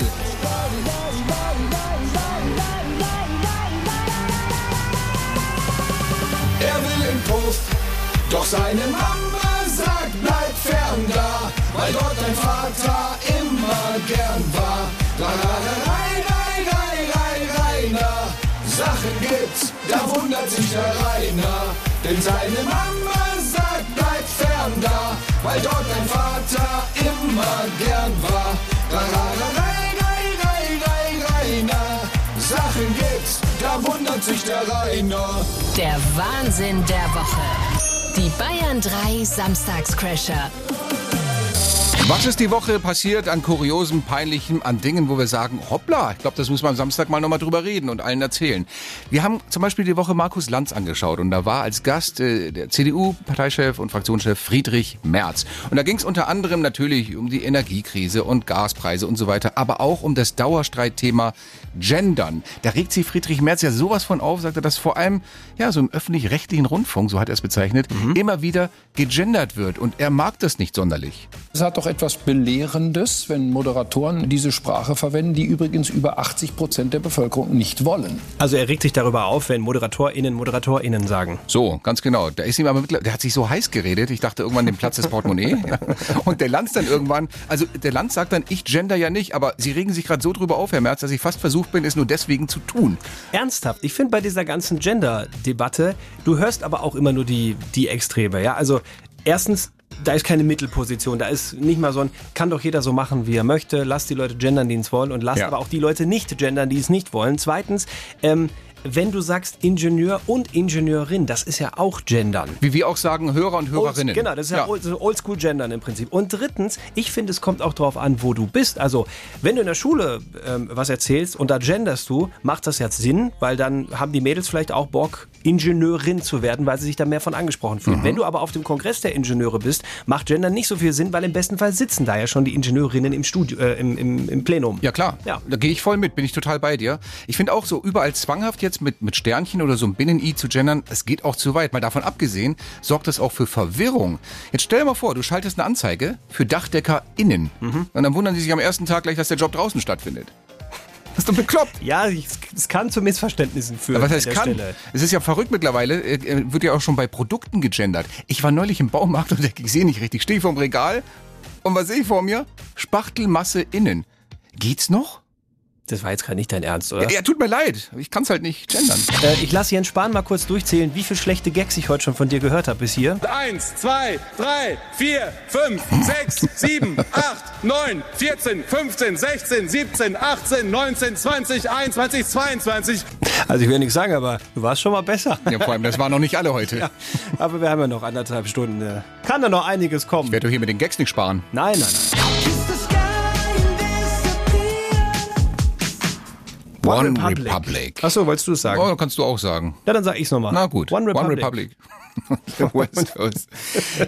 Er will im Puff, doch seine Mama sagt, bleib fern da, weil dort dein Vater immer gern war. La, la, la, rei, rei, rei, rei, Rainer, Sachen gibt's, da wundert sich der Rainer. Denn seine Mama sagt, bleib fern da, weil dort dein Vater immer gern war. Sachen gibt's, da wundert sich der Rainer. Der Wahnsinn der Woche. Die Bayern 3 Samstagscrasher. Was ist die Woche passiert an Kuriosem, Peinlichem, an Dingen, wo wir sagen, hoppla, ich glaube, das muss man am Samstag mal nochmal drüber reden und allen erzählen. Wir haben zum Beispiel die Woche Markus Lanz angeschaut und da war als Gast äh, der CDU-Parteichef und Fraktionschef Friedrich Merz. Und da ging es unter anderem natürlich um die Energiekrise und Gaspreise und so weiter, aber auch um das Dauerstreitthema Gendern. Da regt sich Friedrich Merz ja sowas von auf, sagt er, dass vor allem ja so im öffentlich-rechtlichen Rundfunk, so hat er es bezeichnet, immer wieder gegendert wird und er mag das nicht sonderlich. Es hat doch etwas Belehrendes, wenn Moderatoren diese Sprache verwenden, die übrigens über 80 Prozent der Bevölkerung nicht wollen. Also er regt sich darüber auf, wenn ModeratorInnen ModeratorInnen sagen. So, ganz genau. Da ist ihm aber mittler- der hat sich so heiß geredet. Ich dachte irgendwann den Platz des Portemonnaie. Und der Lanz dann irgendwann, also der Lanz sagt dann, ich gender ja nicht, aber Sie regen sich gerade so drüber auf, Herr Merz, dass ich fast versucht bin, es nur deswegen zu tun. Ernsthaft, ich finde bei dieser ganzen Gender-Debatte, du hörst aber auch immer nur die, die Extreme, ja. Also erstens, da ist keine Mittelposition, da ist nicht mal so ein, kann doch jeder so machen, wie er möchte, lass die Leute gendern, die es wollen und lass Ja. aber auch die Leute nicht gendern, die es nicht wollen. Zweitens, ähm, wenn du sagst Ingenieur und Ingenieurin, das ist ja auch gendern. Wie wir auch sagen, Hörer und Hörerinnen. Old, genau, das ist ja, old- so Oldschool-Gendern im Prinzip. Und drittens, ich finde, es kommt auch darauf an, wo du bist. Also, wenn du in der Schule ähm, was erzählst und da genderst du, macht das jetzt Sinn, weil dann haben die Mädels vielleicht auch Bock, Ingenieurin zu werden, weil sie sich da mehr von angesprochen Mhm. fühlen. Wenn du aber auf dem Kongress der Ingenieure bist, macht Gendern nicht so viel Sinn, weil im besten Fall sitzen da ja schon die Ingenieurinnen im Studio, äh, im, im, im Plenum. Ja klar, Ja. da gehe ich voll mit, bin ich total bei dir. Ich finde auch so überall zwanghaft jetzt mit, mit Sternchen oder so ein Binnen-I zu gendern, es geht auch zu weit. Mal davon abgesehen, sorgt das auch für Verwirrung. Jetzt stell dir mal vor, du schaltest eine Anzeige für DachdeckerInnen. Mhm. Und dann wundern sie sich am ersten Tag gleich, dass der Job draußen stattfindet. Das ist doch bekloppt. Ja, es kann zu Missverständnissen führen. Aber was heißt kann? Stelle. Es ist ja verrückt mittlerweile, äh, wird ja auch schon bei Produkten gegendert. Ich war neulich im Baumarkt und ich sehe nicht richtig, stehe vorm Regal und was sehe ich vor mir? Spachtelmasse innen. Geht's noch? Das war jetzt gerade nicht dein Ernst, oder? Ja, ja, tut mir leid. Ich kann es halt nicht gendern. Äh, ich lasse Jens Spahn mal kurz durchzählen, wie viele schlechte Gags ich heute schon von dir gehört habe bis hier. Eins, zwei, drei, vier, fünf, sechs, sieben, acht, neun, 14, 15, 16, 17, 18, 19, 20, 21, 22. Also ich will nichts sagen, aber du warst schon mal besser. Ja, vor allem, das waren noch nicht alle heute. Ja, aber wir haben ja noch anderthalb Stunden. äh, Kann da noch einiges kommen? Ich werde doch hier mit den Gags nicht sparen. Nein, nein, nein. One, Republic. Achso, wolltest du es sagen? Oh, kannst du auch sagen. Ja, dann sag ich's nochmal. Na gut. One Republic. One Republic. West Coast.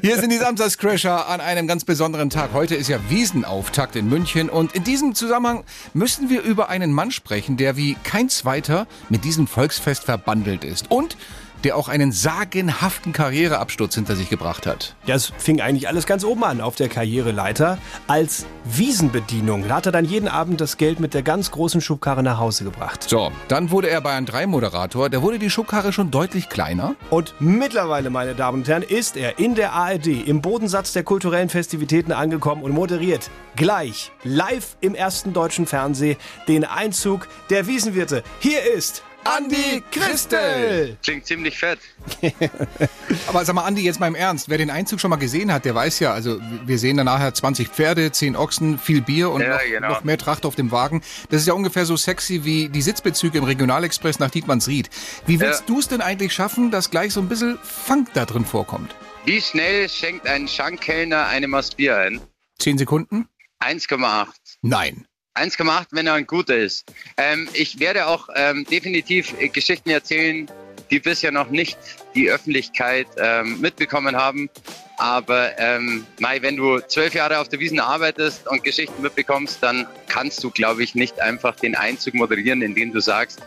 Hier sind die Samstagscrasher an einem ganz besonderen Tag. Heute ist ja Wiesenauftakt in München und in diesem Zusammenhang müssen wir über einen Mann sprechen, der wie kein zweiter mit diesem Volksfest verbandelt ist und der auch einen sagenhaften Karriereabsturz hinter sich gebracht hat. Ja, es fing eigentlich alles ganz oben an auf der Karriereleiter. Als Wiesenbedienung Da hat er dann jeden Abend das Geld mit der ganz großen Schubkarre nach Hause gebracht. So, dann wurde er Bayern 3 Moderator. Da wurde die Schubkarre schon deutlich kleiner. Und mittlerweile, meine Damen und Herren, ist er in der ARD im Bodensatz der kulturellen Festivitäten angekommen und moderiert gleich live im ersten deutschen Fernsehen den Einzug der Wiesenwirte. Hier ist Andi Christel. Klingt ziemlich fett. Aber sag mal, Andi, jetzt mal im Ernst. Wer den Einzug schon mal gesehen hat, der weiß ja, also wir sehen da nachher 20 Pferde, 10 Ochsen, viel Bier und Ja, noch, genau. noch mehr Tracht auf dem Wagen. Das ist ja ungefähr so sexy wie die Sitzbezüge im Regionalexpress nach Dietmannsried. Wie willst Ja. du es denn eigentlich schaffen, dass gleich so ein bisschen Funk da drin vorkommt? Wie schnell schenkt ein Schankkellner eine Maß Bier ein? 10 Sekunden? 1,8. Nein. 1,8, wenn er ein guter ist. Ähm, ich werde auch ähm, definitiv Geschichten erzählen, die bisher noch nicht die Öffentlichkeit ähm, mitbekommen haben. Aber ähm, Mai, wenn du zwölf Jahre auf der Wiesn arbeitest und Geschichten mitbekommst, dann kannst du, glaube ich, nicht einfach den Einzug moderieren, indem du sagst,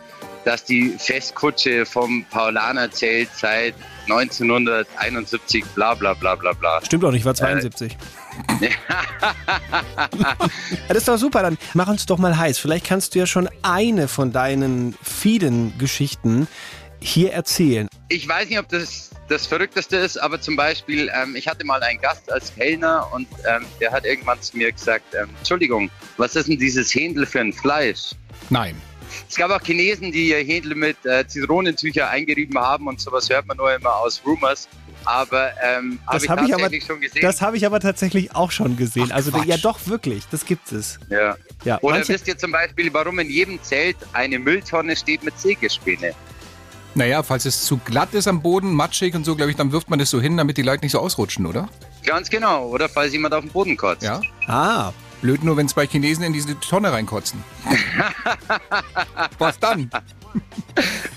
dass die Festkutsche vom Paulaner zählt seit 1971, bla bla bla bla bla. Stimmt doch nicht, war 72. Ja, das ist doch super, dann mach uns doch mal heiß. Vielleicht kannst du ja schon eine von deinen vielen Geschichten hier erzählen. Ich weiß nicht, ob das das Verrückteste ist, aber zum Beispiel, ähm, ich hatte mal einen Gast als Kellner und ähm, der hat irgendwann zu mir gesagt, ähm, Entschuldigung, was ist denn dieses Händel für ein Fleisch? Nein. Es gab auch Chinesen, die ihr Händel mit äh, Zitronentücher eingerieben haben und sowas hört man nur immer aus Rumors. Aber ähm, habe Das ich habe ich, aber, tatsächlich schon gesehen. das hab ich aber tatsächlich auch schon gesehen. Ach, also Quatsch. ja doch wirklich, das gibt es. ja. Ja, Oder manche- wisst ihr zum Beispiel, warum in jedem Zelt eine Mülltonne steht mit Sägespäne? Naja, falls es zu glatt ist am Boden, matschig und so, glaube ich, dann wirft man das so hin, damit die Leute nicht so ausrutschen, oder? Ganz genau. Oder falls jemand auf den Boden kotzt. Ja. Ah, Blöd nur, wenn zwei Chinesen in diese Tonne reinkotzen. Was dann?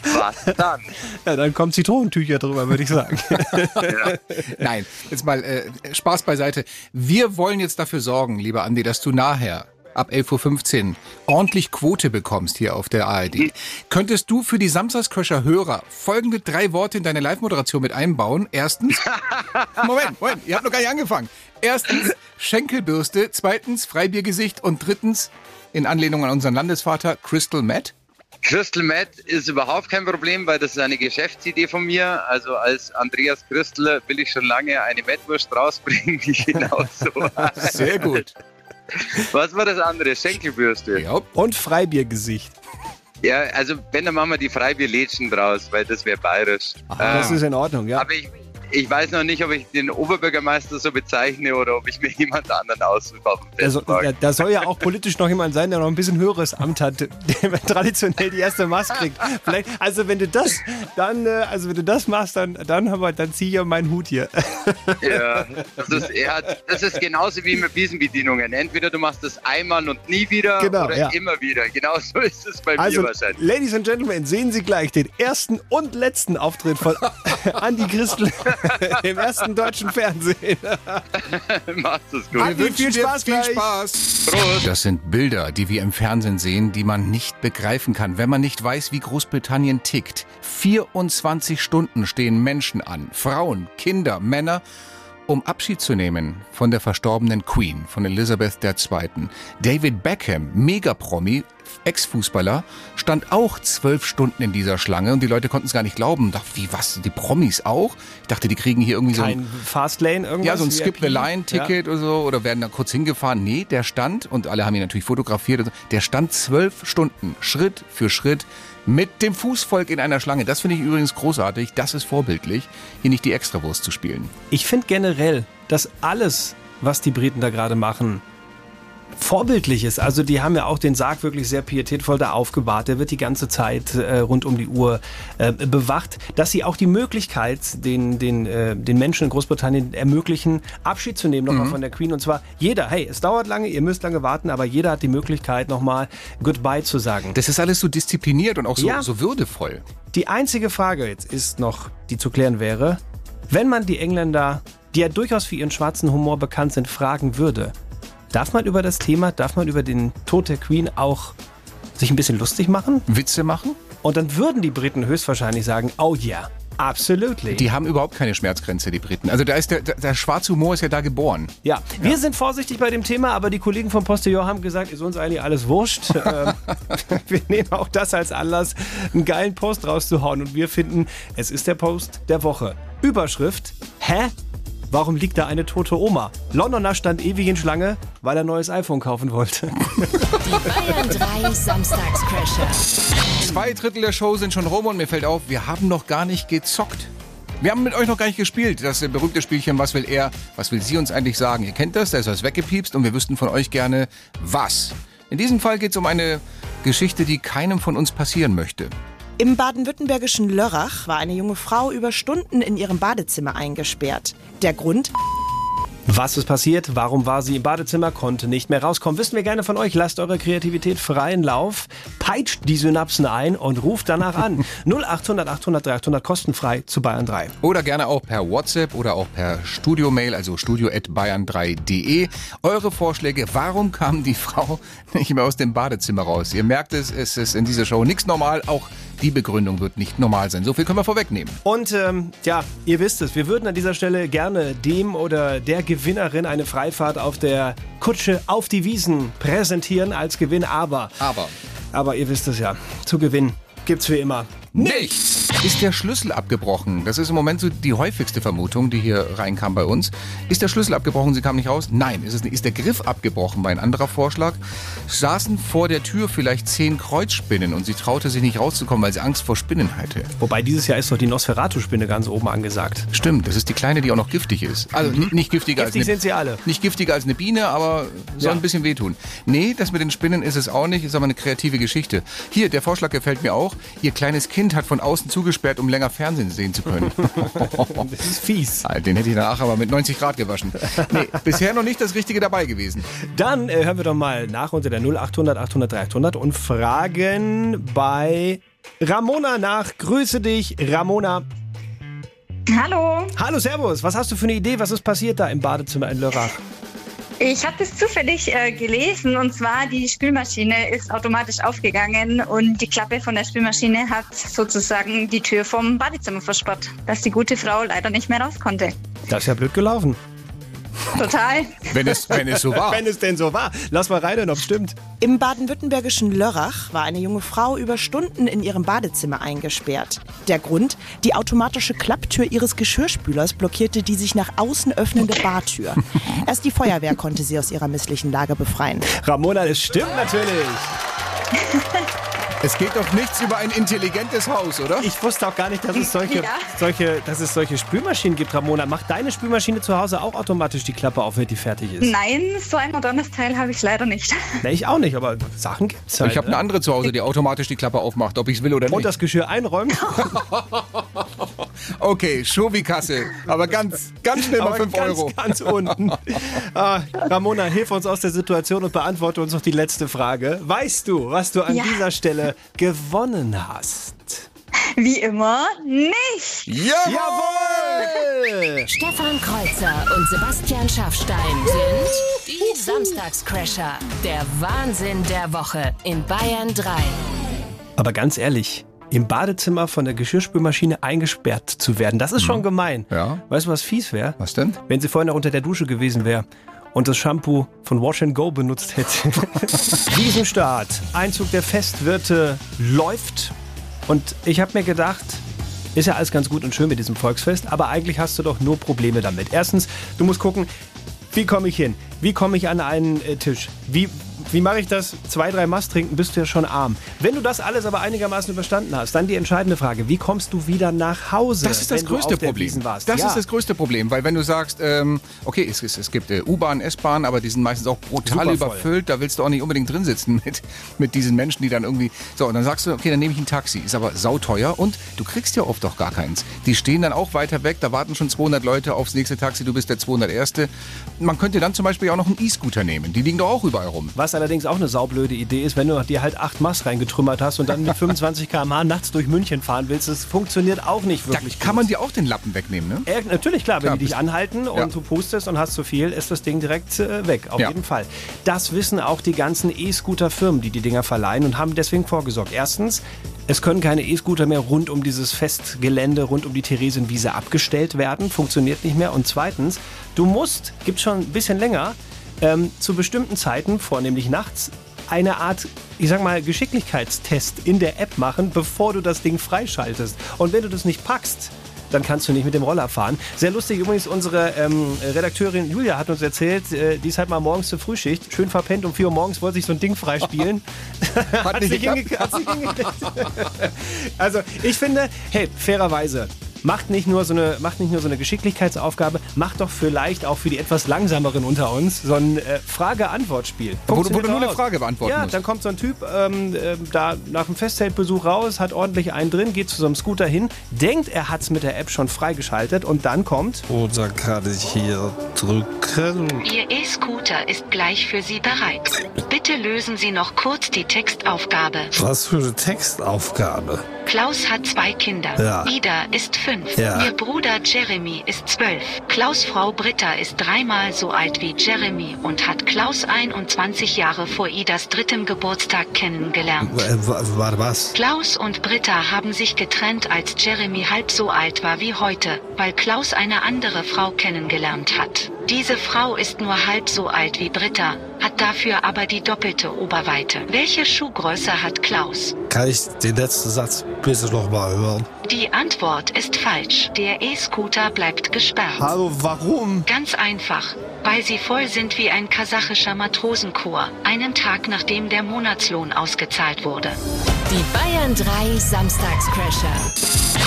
Was dann? ja, dann kommen Zitronentücher drüber, würde ich sagen. Nein, jetzt mal äh, Spaß beiseite. Wir wollen jetzt dafür sorgen, lieber Andi, dass du nachher ab 11.15 Uhr ordentlich Quote bekommst hier auf der ARD. Könntest du für die Samstagscrasher-Hörer folgende drei Worte in deine Live-Moderation mit einbauen? Erstens, Moment, Moment, ihr habt noch gar nicht angefangen. Erstens Schenkelbürste, zweitens Freibiergesicht und drittens in Anlehnung an unseren Landesvater Crystal Matt. Crystal Meth ist überhaupt kein Problem, weil das ist eine Geschäftsidee von mir. Also als Andreas Christel will ich schon lange eine Mettwurst rausbringen, die genauso Sehr gut. Was war das andere? Schenkelbürste. Ja. Und Freibiergesicht. Ja, also wenn, dann machen wir die Freibierlädchen draus, weil das wäre bayerisch. Das Ähm, ist in Ordnung, ja. aber ich, ich weiß noch nicht, ob ich den Oberbürgermeister so bezeichne oder ob ich mir jemand anderen aussuche dem Da, da, soll ja auch politisch noch jemand sein, der noch ein bisschen höheres Amt hat, der traditionell die erste Maß kriegt. Vielleicht, also wenn du das, dann, äh, also wenn du das machst, dann, dann, haben wir- dann zieh ich ja meinen Hut hier. Ja, das ist, ja, das ist genauso wie mit Wiesenbedienungen. Entweder du machst das einmal und nie wieder Genau, oder ja. immer wieder. Genau so ist es bei Also, mir wahrscheinlich. Ladies and Gentlemen, sehen Sie gleich den ersten und letzten Auftritt von Andi Christel im ersten deutschen Fernsehen. Macht es gut. Andi, viel Spaß viel. Spaß. Das sind Bilder, die wir im Fernsehen sehen, die man nicht begreifen kann, wenn man nicht weiß, wie Großbritannien tickt. 24 Stunden stehen Menschen an, Frauen, Kinder, Männer, um Abschied zu nehmen von der verstorbenen Queen, von Elizabeth II. David Beckham, Megapromi, Ex-Fußballer, stand auch zwölf Stunden in dieser Schlange und die Leute konnten es gar nicht glauben. Dachte, wie was? Die Promis auch? Ich dachte, die kriegen hier irgendwie so ein Kein Fastlane, irgendwas? ja, so ein VIP? Skip-the-Line-Ticket oder so oder werden da kurz hingefahren. Nee, der stand, und alle haben ihn natürlich fotografiert, und so, der stand zwölf Stunden, Schritt für Schritt, mit dem Fußvolk in einer Schlange. Das finde ich übrigens großartig. Das ist vorbildlich, hier nicht die Extrawurst zu spielen. Ich finde generell, dass alles, was die Briten da gerade machen, vorbildlich ist. Also die haben ja auch den Sarg wirklich sehr pietätvoll da aufgebahrt. Der wird die ganze Zeit äh, rund um die Uhr äh, bewacht, dass sie auch die Möglichkeit den, den, äh, den Menschen in Großbritannien ermöglichen, Abschied zu nehmen nochmal von der Queen. Und zwar jeder, hey, es dauert lange, ihr müsst lange warten, aber jeder hat die Möglichkeit nochmal Goodbye zu sagen. Das ist alles so diszipliniert und auch so, Ja. so würdevoll. Die einzige Frage jetzt ist noch, die zu klären wäre, wenn man die Engländer, die ja durchaus für ihren schwarzen Humor bekannt sind, fragen würde, darf man über das Thema, darf man über den Tod der Queen auch sich ein bisschen lustig machen? Witze machen? Und dann würden die Briten höchstwahrscheinlich sagen, oh ja, absolutely. Die haben überhaupt keine Schmerzgrenze, die Briten. Also da ist der, der, der schwarze Humor ist ja da geboren. ja, wir sind vorsichtig bei dem Thema, aber die Kollegen vom Postillon haben gesagt, ist uns eigentlich alles wurscht. Ähm, wir nehmen auch das als Anlass, einen geilen Post rauszuhauen. Und wir finden, es ist der Post der Woche. Überschrift, hä? Warum liegt da eine tote Oma? Londoner stand ewig in Schlange, weil er ein neues iPhone kaufen wollte. Die Bayern 3 Samstagscrasher. Zwei Drittel der Show sind schon rum und mir fällt auf, wir haben noch gar nicht gezockt. Wir haben mit euch noch gar nicht gespielt. Das äh, berühmte Spielchen, was will er, was will sie uns eigentlich sagen? Ihr kennt das, da ist was weggepiepst und wir wüssten von euch gerne, was. In diesem Fall geht es um eine Geschichte, die keinem von uns passieren möchte. Im baden-württembergischen Lörrach war eine junge Frau über Stunden in ihrem Badezimmer eingesperrt. Der Grund? Was ist passiert? Warum war sie im Badezimmer? Konnte nicht mehr rauskommen? Wissen wir gerne von euch. Lasst eure Kreativität freien Lauf, peitscht die Synapsen ein und ruft danach an. 0800 800 300 kostenfrei zu Bayern 3. Oder gerne auch per WhatsApp oder auch per Studiomail, also studio.bayern3.de. Eure Vorschläge, warum kam die Frau nicht mehr aus dem Badezimmer raus? Ihr merkt es, es ist in dieser Show nichts normal. Auch die Begründung wird nicht normal sein. So viel können wir vorwegnehmen. Und ähm, ja, ihr wisst es, wir würden an dieser Stelle gerne dem oder der Gewinnerin eine Freifahrt auf der Kutsche auf die Wiesen präsentieren als Gewinn. Aber, Aber aber ihr wisst es ja, zu gewinnen gibt's wie immer nichts. Ist der Schlüssel abgebrochen? Das ist im Moment so die häufigste Vermutung, die hier reinkam bei uns. Ist der Schlüssel abgebrochen, sie kam nicht raus? Nein, ist es nicht. Ist der Griff abgebrochen? War ein anderer Vorschlag. Saßen vor der Tür vielleicht zehn Kreuzspinnen und sie traute sich nicht rauszukommen, weil sie Angst vor Spinnen hatte. Wobei dieses Jahr ist doch die Nosferatu-Spinne ganz oben angesagt. Stimmt, das ist die kleine, die auch noch giftig ist. Also n- nicht giftiger Giftig als eine, sind sie alle. Nicht giftiger als eine Biene, aber soll Ja. ein bisschen wehtun. Nee, das mit den Spinnen ist es auch nicht, ist aber eine kreative Geschichte. Hier, der Vorschlag gefällt mir auch. Ihr kleines Kind hat von außen zugesperrt, um länger Fernsehen sehen zu können. Das ist fies. Ah, Den hätte ich danach aber mit 90 Grad gewaschen. Nee, bisher noch nicht das Richtige dabei gewesen. Dann äh, hören wir doch mal nach unter der 0800 800 300 und fragen bei Ramona nach. Grüße dich, Ramona. Hallo, Hallo, Servus. Was hast du für eine Idee? Was ist passiert da im Badezimmer in Lörrach? Ich habe das zufällig äh, gelesen und zwar die Spülmaschine ist automatisch aufgegangen und die Klappe von der Spülmaschine hat sozusagen die Tür vom Badezimmer versperrt, dass die gute Frau leider nicht mehr raus konnte. Das ist ja blöd gelaufen. Total. Wenn es, wenn es so war. Wenn es denn so war. Lass mal rein, ob stimmt. Im baden-württembergischen Lörrach war eine junge Frau über Stunden in ihrem Badezimmer eingesperrt. Der Grund? Die automatische Klapptür ihres Geschirrspülers blockierte die sich nach außen öffnende Bartür. Erst die Feuerwehr konnte sie aus ihrer misslichen Lage befreien. Ramona, es stimmt natürlich. Es geht doch nichts über ein intelligentes Haus, oder? Ich wusste auch gar nicht, dass es solche, Ja. solche, dass es solche Spülmaschinen gibt, Ramona. Macht deine Spülmaschine zu Hause auch automatisch die Klappe auf, wenn die fertig ist? Nein, so ein modernes Teil habe ich leider nicht. Na, ich auch nicht, aber Sachen gibt's halt. ich habe eine ne? andere zu Hause, die automatisch die Klappe aufmacht, ob ich es will oder Und nicht. das Geschirr einräumt. Okay, Schovi-Kasse. Aber ganz, ganz schnell mal Aber 5 ganz, Euro. ganz unten. Ah, Ramona, hilf uns aus der Situation und beantworte uns noch die letzte Frage. Weißt du, was du an Ja. dieser Stelle gewonnen hast? Wie immer nicht. Jawohl! Stefan Kreuzer und Sebastian Schaffstein sind die Samstagscrasher. Der Wahnsinn der Woche in Bayern 3. Aber ganz ehrlich, im Badezimmer von der Geschirrspülmaschine eingesperrt zu werden, das ist schon gemein. Ja. Weißt du, was fies wäre? Was denn? Wenn sie vorher noch unter der Dusche gewesen wäre und das Shampoo von Wash and Go benutzt hätte. Wiesenstart, Einzug der Festwirte läuft. Und ich habe mir gedacht, ist ja alles ganz gut und schön mit diesem Volksfest, aber eigentlich hast du doch nur Probleme damit. Erstens, du musst gucken, wie komme ich hin? Wie komme ich an einen äh, Tisch? Wie, wie mache ich das? Zwei, drei Mast trinken, bist du ja schon arm. Wenn du das alles aber einigermaßen überstanden hast, dann die entscheidende Frage, wie kommst du wieder nach Hause? Das ist das größte Problem. Das ja. ist das größte Problem, weil wenn du sagst, ähm, okay, es, es, es gibt äh, U-Bahn, S-Bahn, aber die sind meistens auch brutal überfüllt, da willst du auch nicht unbedingt drin sitzen mit, mit diesen Menschen, die dann irgendwie, so und dann sagst du, okay, dann nehme ich ein Taxi, ist aber sauteuer und du kriegst ja oft auch gar keins. Die stehen dann auch weiter weg, da warten schon 200 Leute aufs nächste Taxi, du bist der 201. Man könnte dann zum Beispiel auch noch einen E-Scooter nehmen, die liegen doch auch überall rum. Was allerdings auch eine saublöde Idee ist, wenn du dir halt acht Mast reingetrümmert hast und dann mit 25 km/h nachts durch München fahren willst, das funktioniert auch nicht Da wirklich. kann man dir auch den Lappen wegnehmen, ne? Ja, natürlich, klar, wenn Klar, die dich anhalten und Ja. du pustest und hast zu viel, ist das Ding direkt äh, weg. Auf Ja. jeden Fall. Das wissen auch die ganzen E-Scooter-Firmen, die die Dinger verleihen und haben deswegen vorgesorgt. Erstens, es können keine E-Scooter mehr rund um dieses Festgelände, rund um die Theresienwiese abgestellt werden. Funktioniert nicht mehr. Und zweitens, du musst, gibt schon ein bisschen länger, ähm, zu bestimmten Zeiten, vornehmlich nachts, eine Art, ich sag mal, Geschicklichkeitstest in der App machen, bevor du das Ding freischaltest. Und wenn du das nicht packst, dann kannst du nicht mit dem Roller fahren. Sehr lustig übrigens, unsere ähm, Redakteurin Julia hat uns erzählt, äh, die ist halt mal morgens zur Frühschicht, schön verpennt, um 4 Uhr morgens wollte sich so ein Ding freispielen. Hat nicht sich geklappt. hingekriegt, hat sich hingekriegt. also ich finde, hey, fairerweise, macht nicht nur so eine, macht nicht nur so eine Geschicklichkeitsaufgabe, macht doch vielleicht auch für die etwas langsameren unter uns so ein äh, Frage-Antwort-Spiel. Wo du- wo du nur eine. Frage beantworten Ja, musst. dann kommt so ein Typ ähm, ähm, da nach dem Festzeltbesuch raus, hat ordentlich einen drin, geht zu so einem Scooter hin, denkt, er hat's mit der App schon freigeschaltet und dann kommt Oder kann ich hier drücken? Ihr E-Scooter ist gleich für Sie bereit. Bitte lösen Sie noch kurz die Textaufgabe. Was für eine Textaufgabe. Klaus hat zwei Kinder. Ja. Ida ist fünf. Ja. Ihr Bruder Jeremy ist zwölf. Klaus Frau Britta ist dreimal so alt wie Jeremy und hat Klaus 21 Jahre vor Idas drittem Geburtstag kennengelernt. Wa- Warte, was? Klaus und Britta haben sich getrennt, als Jeremy halb so alt war wie heute, weil Klaus eine andere Frau kennengelernt hat. Diese Frau ist nur halb so alt wie Britta, hat dafür aber die doppelte Oberweite. Welche Schuhgröße hat Klaus? Kann ich den letzten Satz bitte noch mal hören? Die Antwort ist falsch. Der E-Scooter bleibt gesperrt. Hallo, warum? Ganz einfach. Weil sie voll sind wie ein kasachischer Matrosenchor, einen Tag nachdem der Monatslohn ausgezahlt wurde. Die Bayern 3 Samstagscrasher.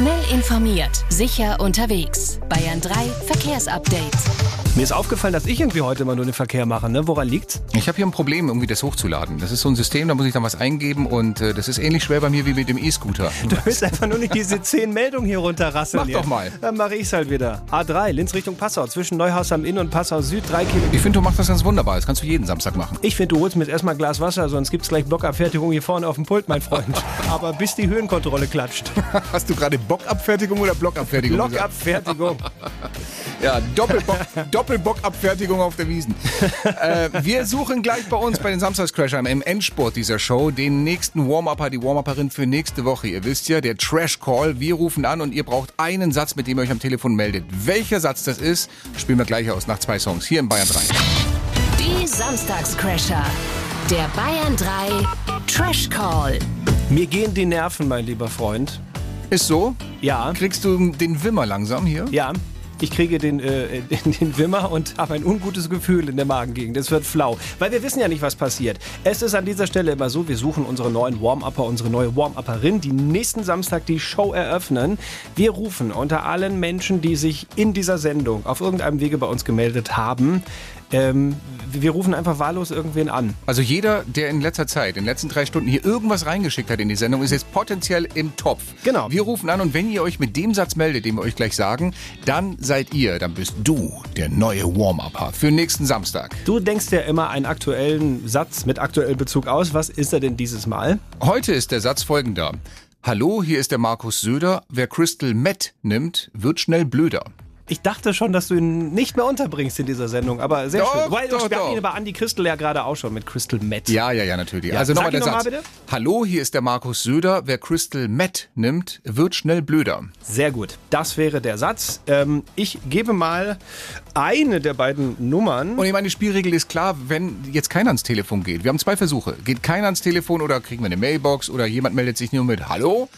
Schnell informiert, sicher unterwegs. Bayern 3 Verkehrsupdate. Mir ist aufgefallen, dass ich irgendwie heute immer nur den Verkehr mache. Ne? Woran liegt's? Ich habe hier ein Problem, irgendwie das hochzuladen. Das ist so ein System, da muss ich dann was eingeben und äh, das ist ähnlich schwer bei mir wie mit dem E-Scooter. Du willst einfach nur nicht diese 10 Meldungen hier runterrasseln. Mach doch mal. Dann mache ich's halt wieder. A3, Linz Richtung Passau, zwischen Neuhaus am Inn und Passau Süd, drei Kilometer. Ich finde, du machst das ganz wunderbar. Das kannst du jeden Samstag machen. Ich finde, du holst mir jetzt erstmal ein Glas Wasser, sonst gibt's gleich Blockabfertigung hier vorne auf dem Pult, mein Freund. Aber bis die Höhenkontrolle klatscht. Hast du gerade Bockabfertigung oder Blockabfertigung? Blockabfertigung. Ja, Doppelbock, Doppelbockabfertigung auf der Wiesen. äh, wir suchen gleich bei uns bei den Samstagscrashern im Endsport dieser Show den nächsten Warm-Upper, die Warm-Upperin für nächste Woche. Ihr wisst ja, der Trash Call. Wir rufen an und ihr braucht einen Satz, mit dem ihr euch am Telefon meldet. Welcher Satz das ist, spielen wir gleich aus nach zwei Songs hier in Bayern 3. Die Samstagscrasher. Der Bayern 3 Trash Call. Mir gehen die Nerven, mein lieber Freund. Ist so? Ja. Kriegst du den Wimmer langsam hier? Ja. Ich kriege den, äh, den, Wimmer und habe ein ungutes Gefühl in der Magengegend. Es wird flau. Weil wir wissen ja nicht, was passiert. Es ist an dieser Stelle immer so, wir suchen unsere neuen Warm-Upper, unsere neue Warm-Upperin, die nächsten Samstag die Show eröffnen. Wir rufen unter allen Menschen, die sich in dieser Sendung auf irgendeinem Wege bei uns gemeldet haben, ähm, wir rufen einfach wahllos irgendwen an. Also jeder, der in letzter Zeit, in den letzten drei Stunden hier irgendwas reingeschickt hat in die Sendung, ist jetzt potenziell im Topf. Genau. Wir rufen an und wenn ihr euch mit dem Satz meldet, den wir euch gleich sagen, dann seid ihr, dann bist du der neue Warm-Upper für nächsten Samstag. Du denkst ja immer einen aktuellen Satz mit aktuellem Bezug aus. Was ist er denn dieses Mal? Heute ist der Satz folgender. Hallo, hier ist der Markus Söder. Wer Crystal Met nimmt, wird schnell blöder. Ich dachte schon, dass du ihn nicht mehr unterbringst in dieser Sendung, aber sehr Doch, schön. Weil doch, wir hatten doch. ihn bei Andy Crystal ja gerade auch schon mit Crystal Met. Ja, ja, ja, natürlich. Ja, Also nochmal der noch Satz. bitte. Hallo, hier ist der Markus Söder. Wer Crystal Met nimmt, wird schnell blöder. Sehr gut. Das wäre der Satz. Ähm, ich gebe mal eine der beiden Nummern. Und ich meine, die Spielregel ist klar, wenn jetzt keiner ans Telefon geht. Wir haben zwei Versuche. Geht keiner ans Telefon oder kriegen wir eine Mailbox oder jemand meldet sich nur mit Hallo?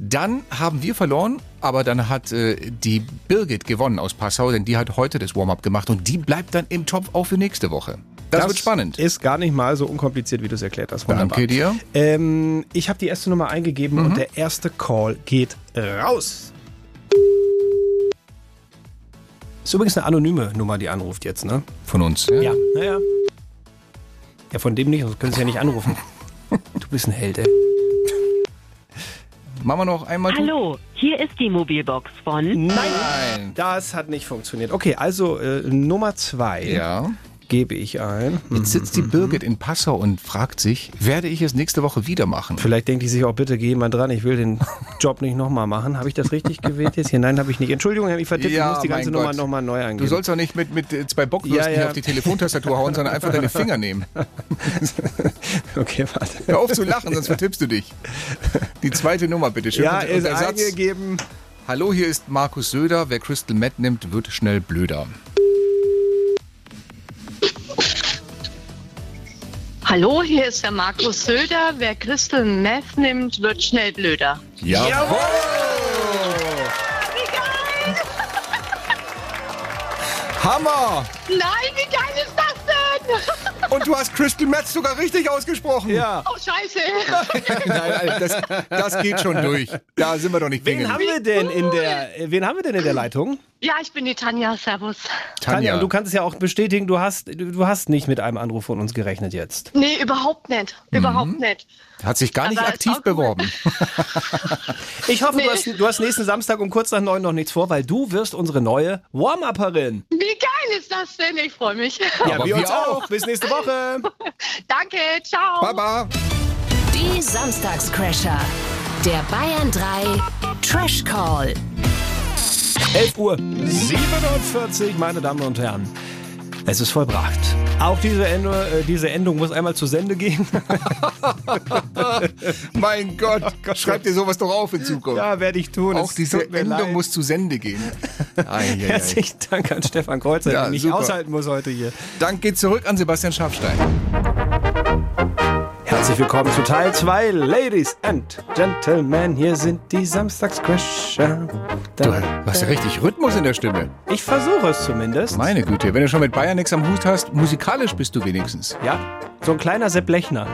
Dann haben wir verloren, aber dann hat äh, die Birgit gewonnen aus Passau, denn die hat heute das Warm-up gemacht und die bleibt dann im Topf auch für nächste Woche. Das, wird spannend. Ist gar nicht mal so unkompliziert, wie du es erklärt hast. Wunderbar. Danke dir. Ähm, ich habe die erste Nummer eingegeben Mhm. und der erste Call geht raus. Ist übrigens eine anonyme Nummer, die anruft jetzt, ne? Von uns. Ja, naja. Ja, von dem nicht, sonst können sie ja nicht anrufen. Du bist ein Held, ey. Machen wir noch einmal. Hallo, hier ist die Mobilbox von. Nein, das hat nicht funktioniert. Okay, also äh, Nummer zwei Ja. Gebe ich ein. Jetzt sitzt die Birgit in Passau und fragt sich, werde ich es nächste Woche wieder machen? Vielleicht denkt die sich auch, bitte geh mal dran, ich will den Job nicht nochmal machen. Habe ich das richtig gewählt jetzt hier? Nein, habe ich nicht. Entschuldigung, ich vertippt, ich muss die ganze. Nummer nochmal neu eingeben. Du sollst doch nicht mit, mit zwei Bockwürsten Ja, ja. hier auf die Telefontastatur hauen, sondern einfach deine Finger nehmen. Okay, warte. Hör auf zu lachen, sonst vertippst du dich. Die zweite Nummer, bitte schön. Ja, Und- ist der Satz, eingegeben. Hallo, hier ist Markus Söder. Wer Crystal Meth nimmt, wird schnell blöder. Hallo, hier ist der Markus Söder. Wer Crystal Meth nimmt, wird schnell blöder. Jawohl! Hammer! Nein, wie geil ist das denn? Und du hast Crystal Meth sogar richtig ausgesprochen. Ja. Oh, scheiße. Nein, Alter, das, das geht schon durch. Da sind wir doch nicht Wen haben wir denn in der, wen haben wir denn in der Leitung? Ja, ich bin die Tanja. Servus. Tanja, und du kannst es ja auch bestätigen, du hast, du, du hast nicht mit einem Anruf von uns gerechnet jetzt. Nee, überhaupt nicht. Überhaupt nicht. Hat sich gar nicht Aber ist aktiv auch beworben. Ich hoffe, Nee. du, hast, du hast nächsten Samstag um kurz nach neun noch nichts vor, weil du wirst unsere neue Warm-Upperin. Wie geil ist das denn? Ich freue mich. Ja, Aber wir wir uns auch. Bis nächste Woche. Danke, ciao. Baba. Die Samstagscrasher. Der Bayern 3 Trash Call. 11 Uhr 47, meine Damen und Herren. Es ist vollbracht. Auch diese, Endo, äh, diese Endung muss einmal zu Sende gehen. Mein Gott, schreib dir sowas doch auf in Zukunft. ja, werde ich tun. Auch Es diese Endung leid. muss zu Sende gehen. Herzlichen Dank an Stefan Kreuzer, Ja, den ich super. aushalten muss heute hier. Dank geht zurück an Sebastian Schafstein. Herzlich willkommen zu Teil 2. Ladies and Gentlemen, hier sind die Samstagscrasher. Du hast ja richtig Rhythmus in der Stimme. Ich versuche es zumindest. Meine Güte, wenn du schon mit Bayern nichts am Hut hast, musikalisch bist du wenigstens. Ja, so ein kleiner Sepp Lechner.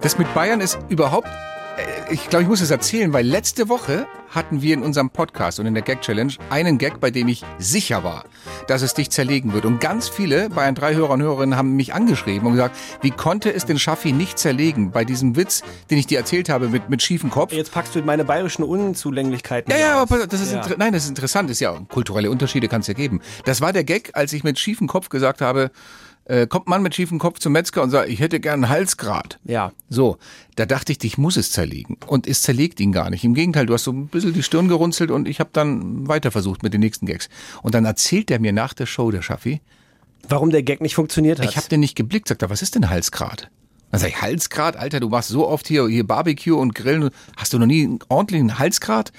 Das mit Bayern ist überhaupt. Äh, Ich glaube, ich muss es erzählen, weil letzte Woche hatten wir in unserem Podcast und in der Gag Challenge einen Gag, bei dem ich sicher war, dass es dich zerlegen wird. Und ganz viele Bayern 3 Hörer und Hörerinnen haben mich angeschrieben und gesagt, wie konnte es den Schaffi nicht zerlegen bei diesem Witz, den ich dir erzählt habe mit, mit schiefem Kopf? Jetzt packst du meine bayerischen Unzulänglichkeiten. Ja, ja, aber das ist Ja. nein, das ist interessant. Das ist ja kulturelle Unterschiede kann es ja geben. Das war der Gag, als ich mit schiefem Kopf gesagt habe, Äh, kommt ein Mann mit schiefem Kopf zum Metzger und sagt, ich hätte gern einen Halsgrat. Ja. So, da dachte ich, dich muss es zerlegen. Und es zerlegt ihn gar nicht. Im Gegenteil, du hast so ein bisschen die Stirn gerunzelt und ich habe dann weiter versucht mit den nächsten Gags. Und dann erzählt er mir nach der Show, der Schaffi, Warum der Gag nicht funktioniert hat. ich habe den nicht geblickt. Sagt er, was ist denn Halsgrat? Dann sag ich, Halsgrat? Alter, du machst so oft hier, hier Barbecue und Grillen. Hast du noch nie einen ordentlichen Halsgrat?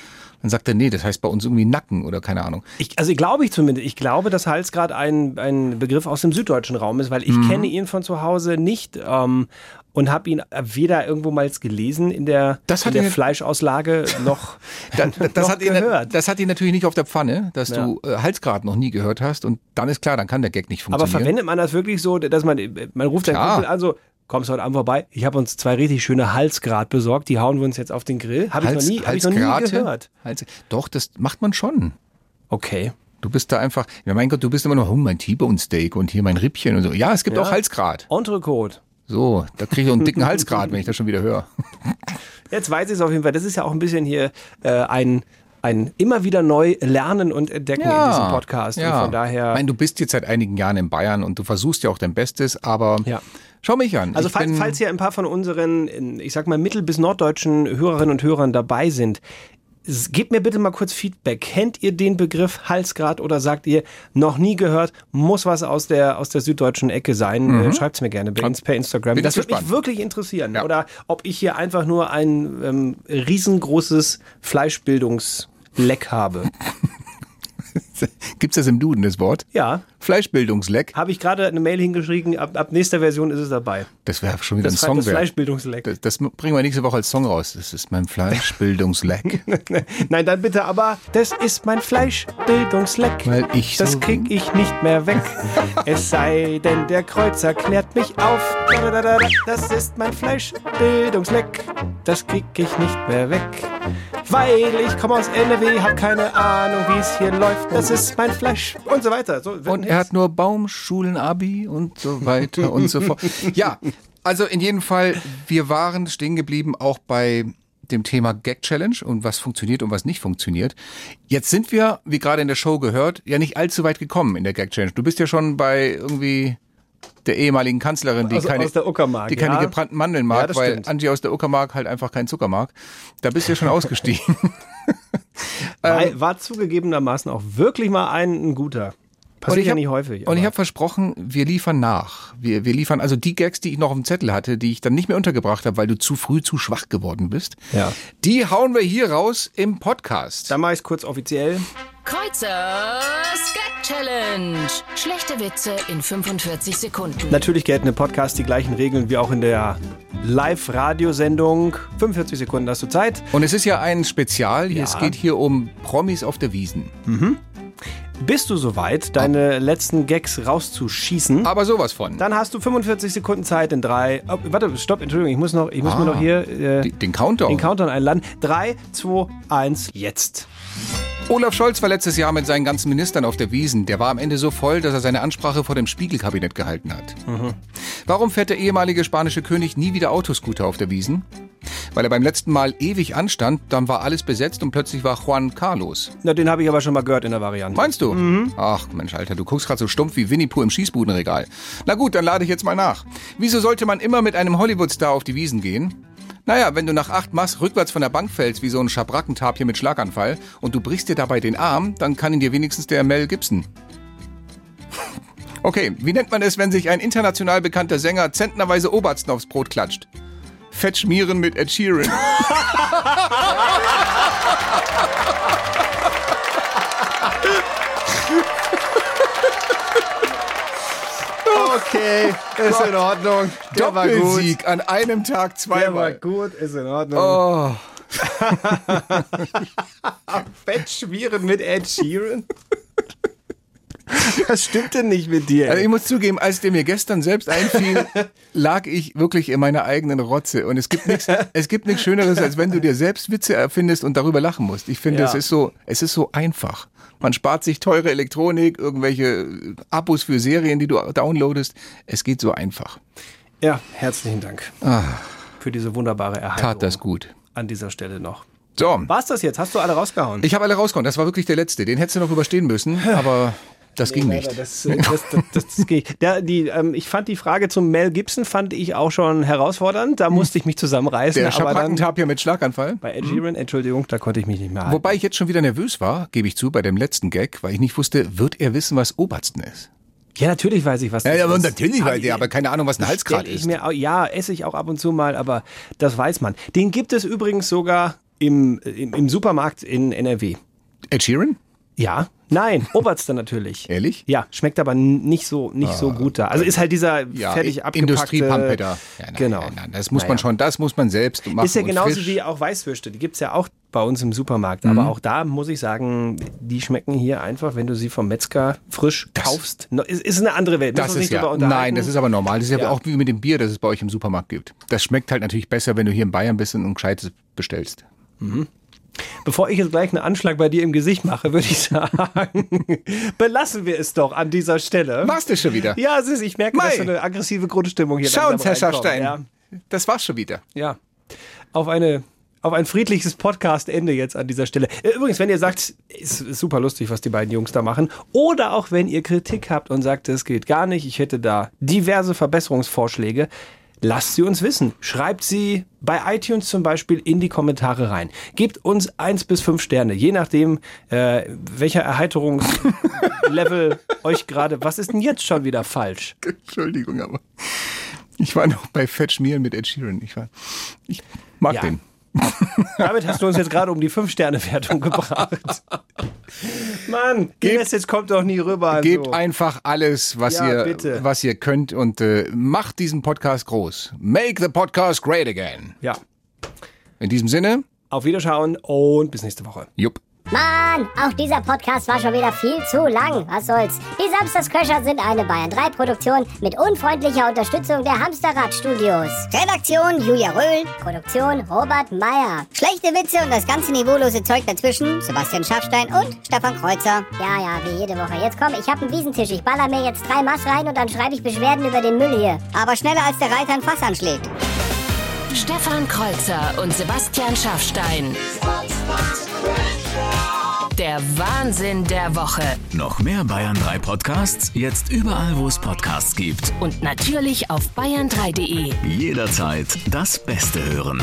Dann sagt er, nee, das heißt bei uns irgendwie Nacken oder keine Ahnung. Ich, also glaube ich zumindest. Ich glaube, dass Halsgrad ein, ein Begriff aus dem süddeutschen Raum ist, weil ich Mhm. kenne ihn von zu Hause nicht ähm, und habe ihn weder irgendwo mal gelesen in der, Das in der ihn- Fleischauslage noch, Da, das, noch hat ihn, gehört. das hat ihn natürlich nicht auf der Pfanne, dass Ja. du äh, Halsgrat noch nie gehört hast. Und dann ist klar, dann kann der Gag nicht Aber funktionieren. verwendet man das wirklich so, dass man, man ruft seinen. Kumpel an, so, kommst du heute Abend vorbei? Ich habe uns zwei richtig schöne Halsgrad besorgt, die hauen wir uns jetzt auf den Grill. Habe ich, noch nie- hab ich noch nie gehört. Hals, doch, das macht man schon. Okay. Du bist da einfach, ja mein Gott, du bist immer noch, oh, mein T-Bone Steak und hier mein Rippchen und so. Ja, es gibt Ja. auch Halsgrat. Entrecote. So, da kriege ich auch einen dicken Halsgrat, wenn ich das schon wieder höre. Jetzt weiß ich es auf jeden Fall. Das ist ja auch ein bisschen hier äh, ein, ein immer wieder neu lernen und entdecken in diesem Podcast. Ja. Und von daher. Ich meine, du bist jetzt seit einigen Jahren in Bayern und du versuchst ja auch dein Bestes, aber Ja. Schau mich an. Also falls, falls hier ein paar von unseren, ich sag mal, mittel- bis norddeutschen Hörerinnen und Hörern dabei sind, gebt mir bitte mal kurz Feedback. Kennt ihr den Begriff Halsgrad oder sagt ihr, noch nie gehört, muss was aus der, aus der süddeutschen Ecke sein? Mhm. Äh, Schreibt's mir gerne bei, per Instagram. Das würde mich wirklich interessieren. Oder ob ich hier einfach nur ein ähm, riesengroßes Fleischbildungsleck habe. Gibt's das im Duden, das Wort? Ja. Fleischbildungsleck. Habe ich gerade eine Mail hingeschrieben, ab, ab nächster Version ist es dabei. Das wäre schon wieder Das, ein Song. das. Fleischbildungsleck. Das, das bringen wir nächste Woche als Song raus. Das ist mein Fleischbildungsleck. Nein, dann bitte aber, das ist mein Fleischbildungsleck. Weil ich Das so- krieg ich nicht mehr weg. es sei denn, der Kreuzer klärt mich auf. Das ist mein Fleischbildungsleck. Das krieg ich nicht mehr weg. Weil ich komme aus NRW, hab keine Ahnung, wie es hier läuft. Das ist mein Fleisch und so weiter. So, Und er hat nur Baumschulen-Abi und so weiter und so fort. Ja, also in jedem Fall, wir waren stehen geblieben auch bei dem Thema Gag Challenge und was funktioniert und was nicht funktioniert. Jetzt sind wir, wie gerade in der Show gehört, ja nicht allzu weit gekommen in der Gag Challenge. Du bist ja schon bei irgendwie der ehemaligen Kanzlerin, die Aus- keine, die keine ja. gebrannten Mandeln Ja, mag, das weil stimmt. Angie aus der Uckermark halt einfach keinen Zucker mag. Da bist du ja schon ausgestiegen. War, war zugegebenermaßen auch wirklich mal ein, ein guter. Passiert ja nicht häufig. Und ich habe versprochen, wir liefern nach. Wir, wir liefern also die Gags, die ich noch auf dem Zettel hatte, die ich dann nicht mehr untergebracht habe, weil du zu früh zu schwach geworden bist. Ja. Die hauen wir hier raus im Podcast. Dann mache ich es kurz offiziell. Kreuzers Gag Challenge. Schlechte Witze in 45 Sekunden. Natürlich gelten im Podcast die gleichen Regeln wie auch in der Live-Radiosendung. 45 Sekunden hast du Zeit. Und es ist ja ein Spezial. Ja. Es geht hier um Promis auf der Wiesen. Mhm. Bist du soweit, deine letzten Gags rauszuschießen? Aber sowas von. Dann hast du 45 Sekunden Zeit in drei. Oh, warte, stopp, Entschuldigung, ich muss noch, ich muss Ah, mir noch hier äh, den Countdown. den Countdown einladen. Drei, zwei, eins, jetzt. Olaf Scholz war letztes Jahr mit seinen ganzen Ministern auf der Wiesen. Der war am Ende so voll, dass er seine Ansprache vor dem Spiegelkabinett gehalten hat. Warum fährt der ehemalige spanische König nie wieder Autoscooter auf der Wiesen? Weil er beim letzten Mal ewig anstand, dann war alles besetzt und plötzlich war Juan Carlos. Na, den habe ich aber schon mal gehört in der Variante. Meinst du? Ach Mensch, Alter, du guckst gerade so stumpf wie Winnie Pooh im Schießbudenregal. Na gut, dann lade ich jetzt mal nach. Wieso sollte man immer mit einem Hollywood-Star auf die Wiesen gehen? Naja, wenn du nach acht Mass rückwärts von der Bank fällst, wie so ein Schabrackentapir mit Schlaganfall, und du brichst dir dabei den Arm, dann kann ihn dir wenigstens der Mel Gibson. Okay, wie nennt man es, wenn sich ein international bekannter Sänger zentnerweise Obersten aufs Brot klatscht? Fett schmieren mit Ed Sheeran. Okay, ist in Ordnung. Der gut. Doppelsieg an einem Tag Der war zweimal. gut, ist in Ordnung. Oh. Fettschmieren mit Ed Sheeran? Was stimmt denn nicht mit dir? Also ich muss zugeben, als der mir gestern selbst einfiel, lag ich wirklich in meiner eigenen Rotze. Und es gibt nichts, es gibt nichts Schöneres, als wenn du dir selbst Witze erfindest und darüber lachen musst. Ich finde, Ja. es ist so, es ist so einfach. Man spart sich teure Elektronik, irgendwelche Abos für Serien, die du downloadest. Es geht so einfach. Ja, herzlichen Dank Ah, für diese wunderbare Erhaltung. tat das gut. An dieser Stelle noch. So. War's das jetzt? Hast du alle rausgehauen? Ich habe alle rausgehauen. Das war wirklich der letzte. Den hättest du noch überstehen müssen. Aber Das ging Nee, nicht. leider, Das, das, das, das, das geht. Der, die, ähm, ich fand die Frage zum Mel Gibson fand ich auch schon herausfordernd. Da musste ich mich zusammenreißen. Der aber dann Schabrackentabia mit Schlaganfall. bei Ed Sheeran, Entschuldigung, da konnte ich mich nicht mehr halten. Wobei ich jetzt schon wieder nervös war, gebe ich zu, bei dem letzten Gag, weil ich nicht wusste, wird er wissen, was Obersten ist? Ja, natürlich weiß ich, was das Ja, ja, aber ist. natürlich weiß er, aber keine Ahnung, was ein ich ist. Mir, ja, esse ich auch ab und zu mal, aber das weiß man. Den gibt es übrigens sogar im, im, im Supermarkt in NRW. Ed Sheeran? Ja, nein, Oberster natürlich. Ehrlich? Ja, schmeckt aber nicht so nicht so gut da. Also ist halt dieser Ja, fertig abgepackte Industriepampeter. Ja, nein, genau. nein, nein, das muss Naja. man schon, das muss man selbst machen. Ist ja genauso frisch. wie auch Weißwürste. Die gibt's ja auch bei uns im Supermarkt. Mhm. Aber auch da muss ich sagen, die schmecken hier einfach, wenn du sie vom Metzger frisch kaufst. No, Ist, ist eine andere Welt. Das Müssen ist ja, nein, das ist aber normal. Das ist ja, auch wie mit dem Bier, das es bei euch im Supermarkt gibt. Das schmeckt halt natürlich besser, wenn du hier in Bayern bist und ein gescheites bestellst. Bevor ich jetzt gleich einen Anschlag bei dir im Gesicht mache, würde ich sagen, belassen wir es doch an dieser Stelle. Machst du schon wieder? Ja, es ist, ich merke, Mei. dass so eine aggressive Grundstimmung hier Schau uns, Herr. Schaffstein. Ja. Das war's schon wieder. Ja. Auf eine auf ein friedliches Podcast-Ende jetzt an dieser Stelle. Äh, Übrigens, wenn ihr sagt, ist, ist super lustig, was die beiden Jungs da machen, oder auch wenn ihr Kritik habt und sagt, das geht gar nicht, ich hätte da diverse Verbesserungsvorschläge, lasst sie uns wissen. Schreibt sie bei iTunes zum Beispiel in die Kommentare rein. Gebt uns eins bis fünf Sterne, je nachdem, äh, welcher Erheiterungslevel euch gerade. Was ist denn jetzt schon wieder falsch? Entschuldigung, aber ich war noch bei Fetch Meal mit Ed Sheeran. Ich, war, ich mag Ja. den. Damit hast du uns jetzt gerade um die Fünf-Sterne-Wertung gebracht. Mann, Guinness, jetzt kommt doch nie rüber. Gebt so. einfach alles, was, Ja, ihr, bitte. was ihr könnt und äh, macht diesen Podcast groß. Make the podcast great again. Ja. In diesem Sinne, Auf Wiederschauen und bis nächste Woche. jupp. Mann, auch dieser Podcast war schon wieder viel zu lang. Was soll's? Die Samstagscrasher sind eine Bayern 3 Produktion mit unfreundlicher Unterstützung der Hamsterrad-Studios. Redaktion Julia Röhl, Produktion Robert Meyer. Schlechte Witze und das ganze niveaulose Zeug dazwischen Sebastian Schaffstein und Stefan Kreuzer. Ja, ja, wie jede Woche. Jetzt komm, ich hab einen Wiesentisch. Ich baller mir jetzt drei Mass rein und dann schreibe ich Beschwerden über den Müll hier. Aber schneller als der Reiter ein Fass anschlägt. Stefan Kreuzer und Sebastian Schaffstein. Der Wahnsinn der Woche. Noch mehr Bayern 3 Podcasts? Jetzt überall, wo es Podcasts gibt. Und natürlich auf bayern3.de. Jederzeit das Beste hören.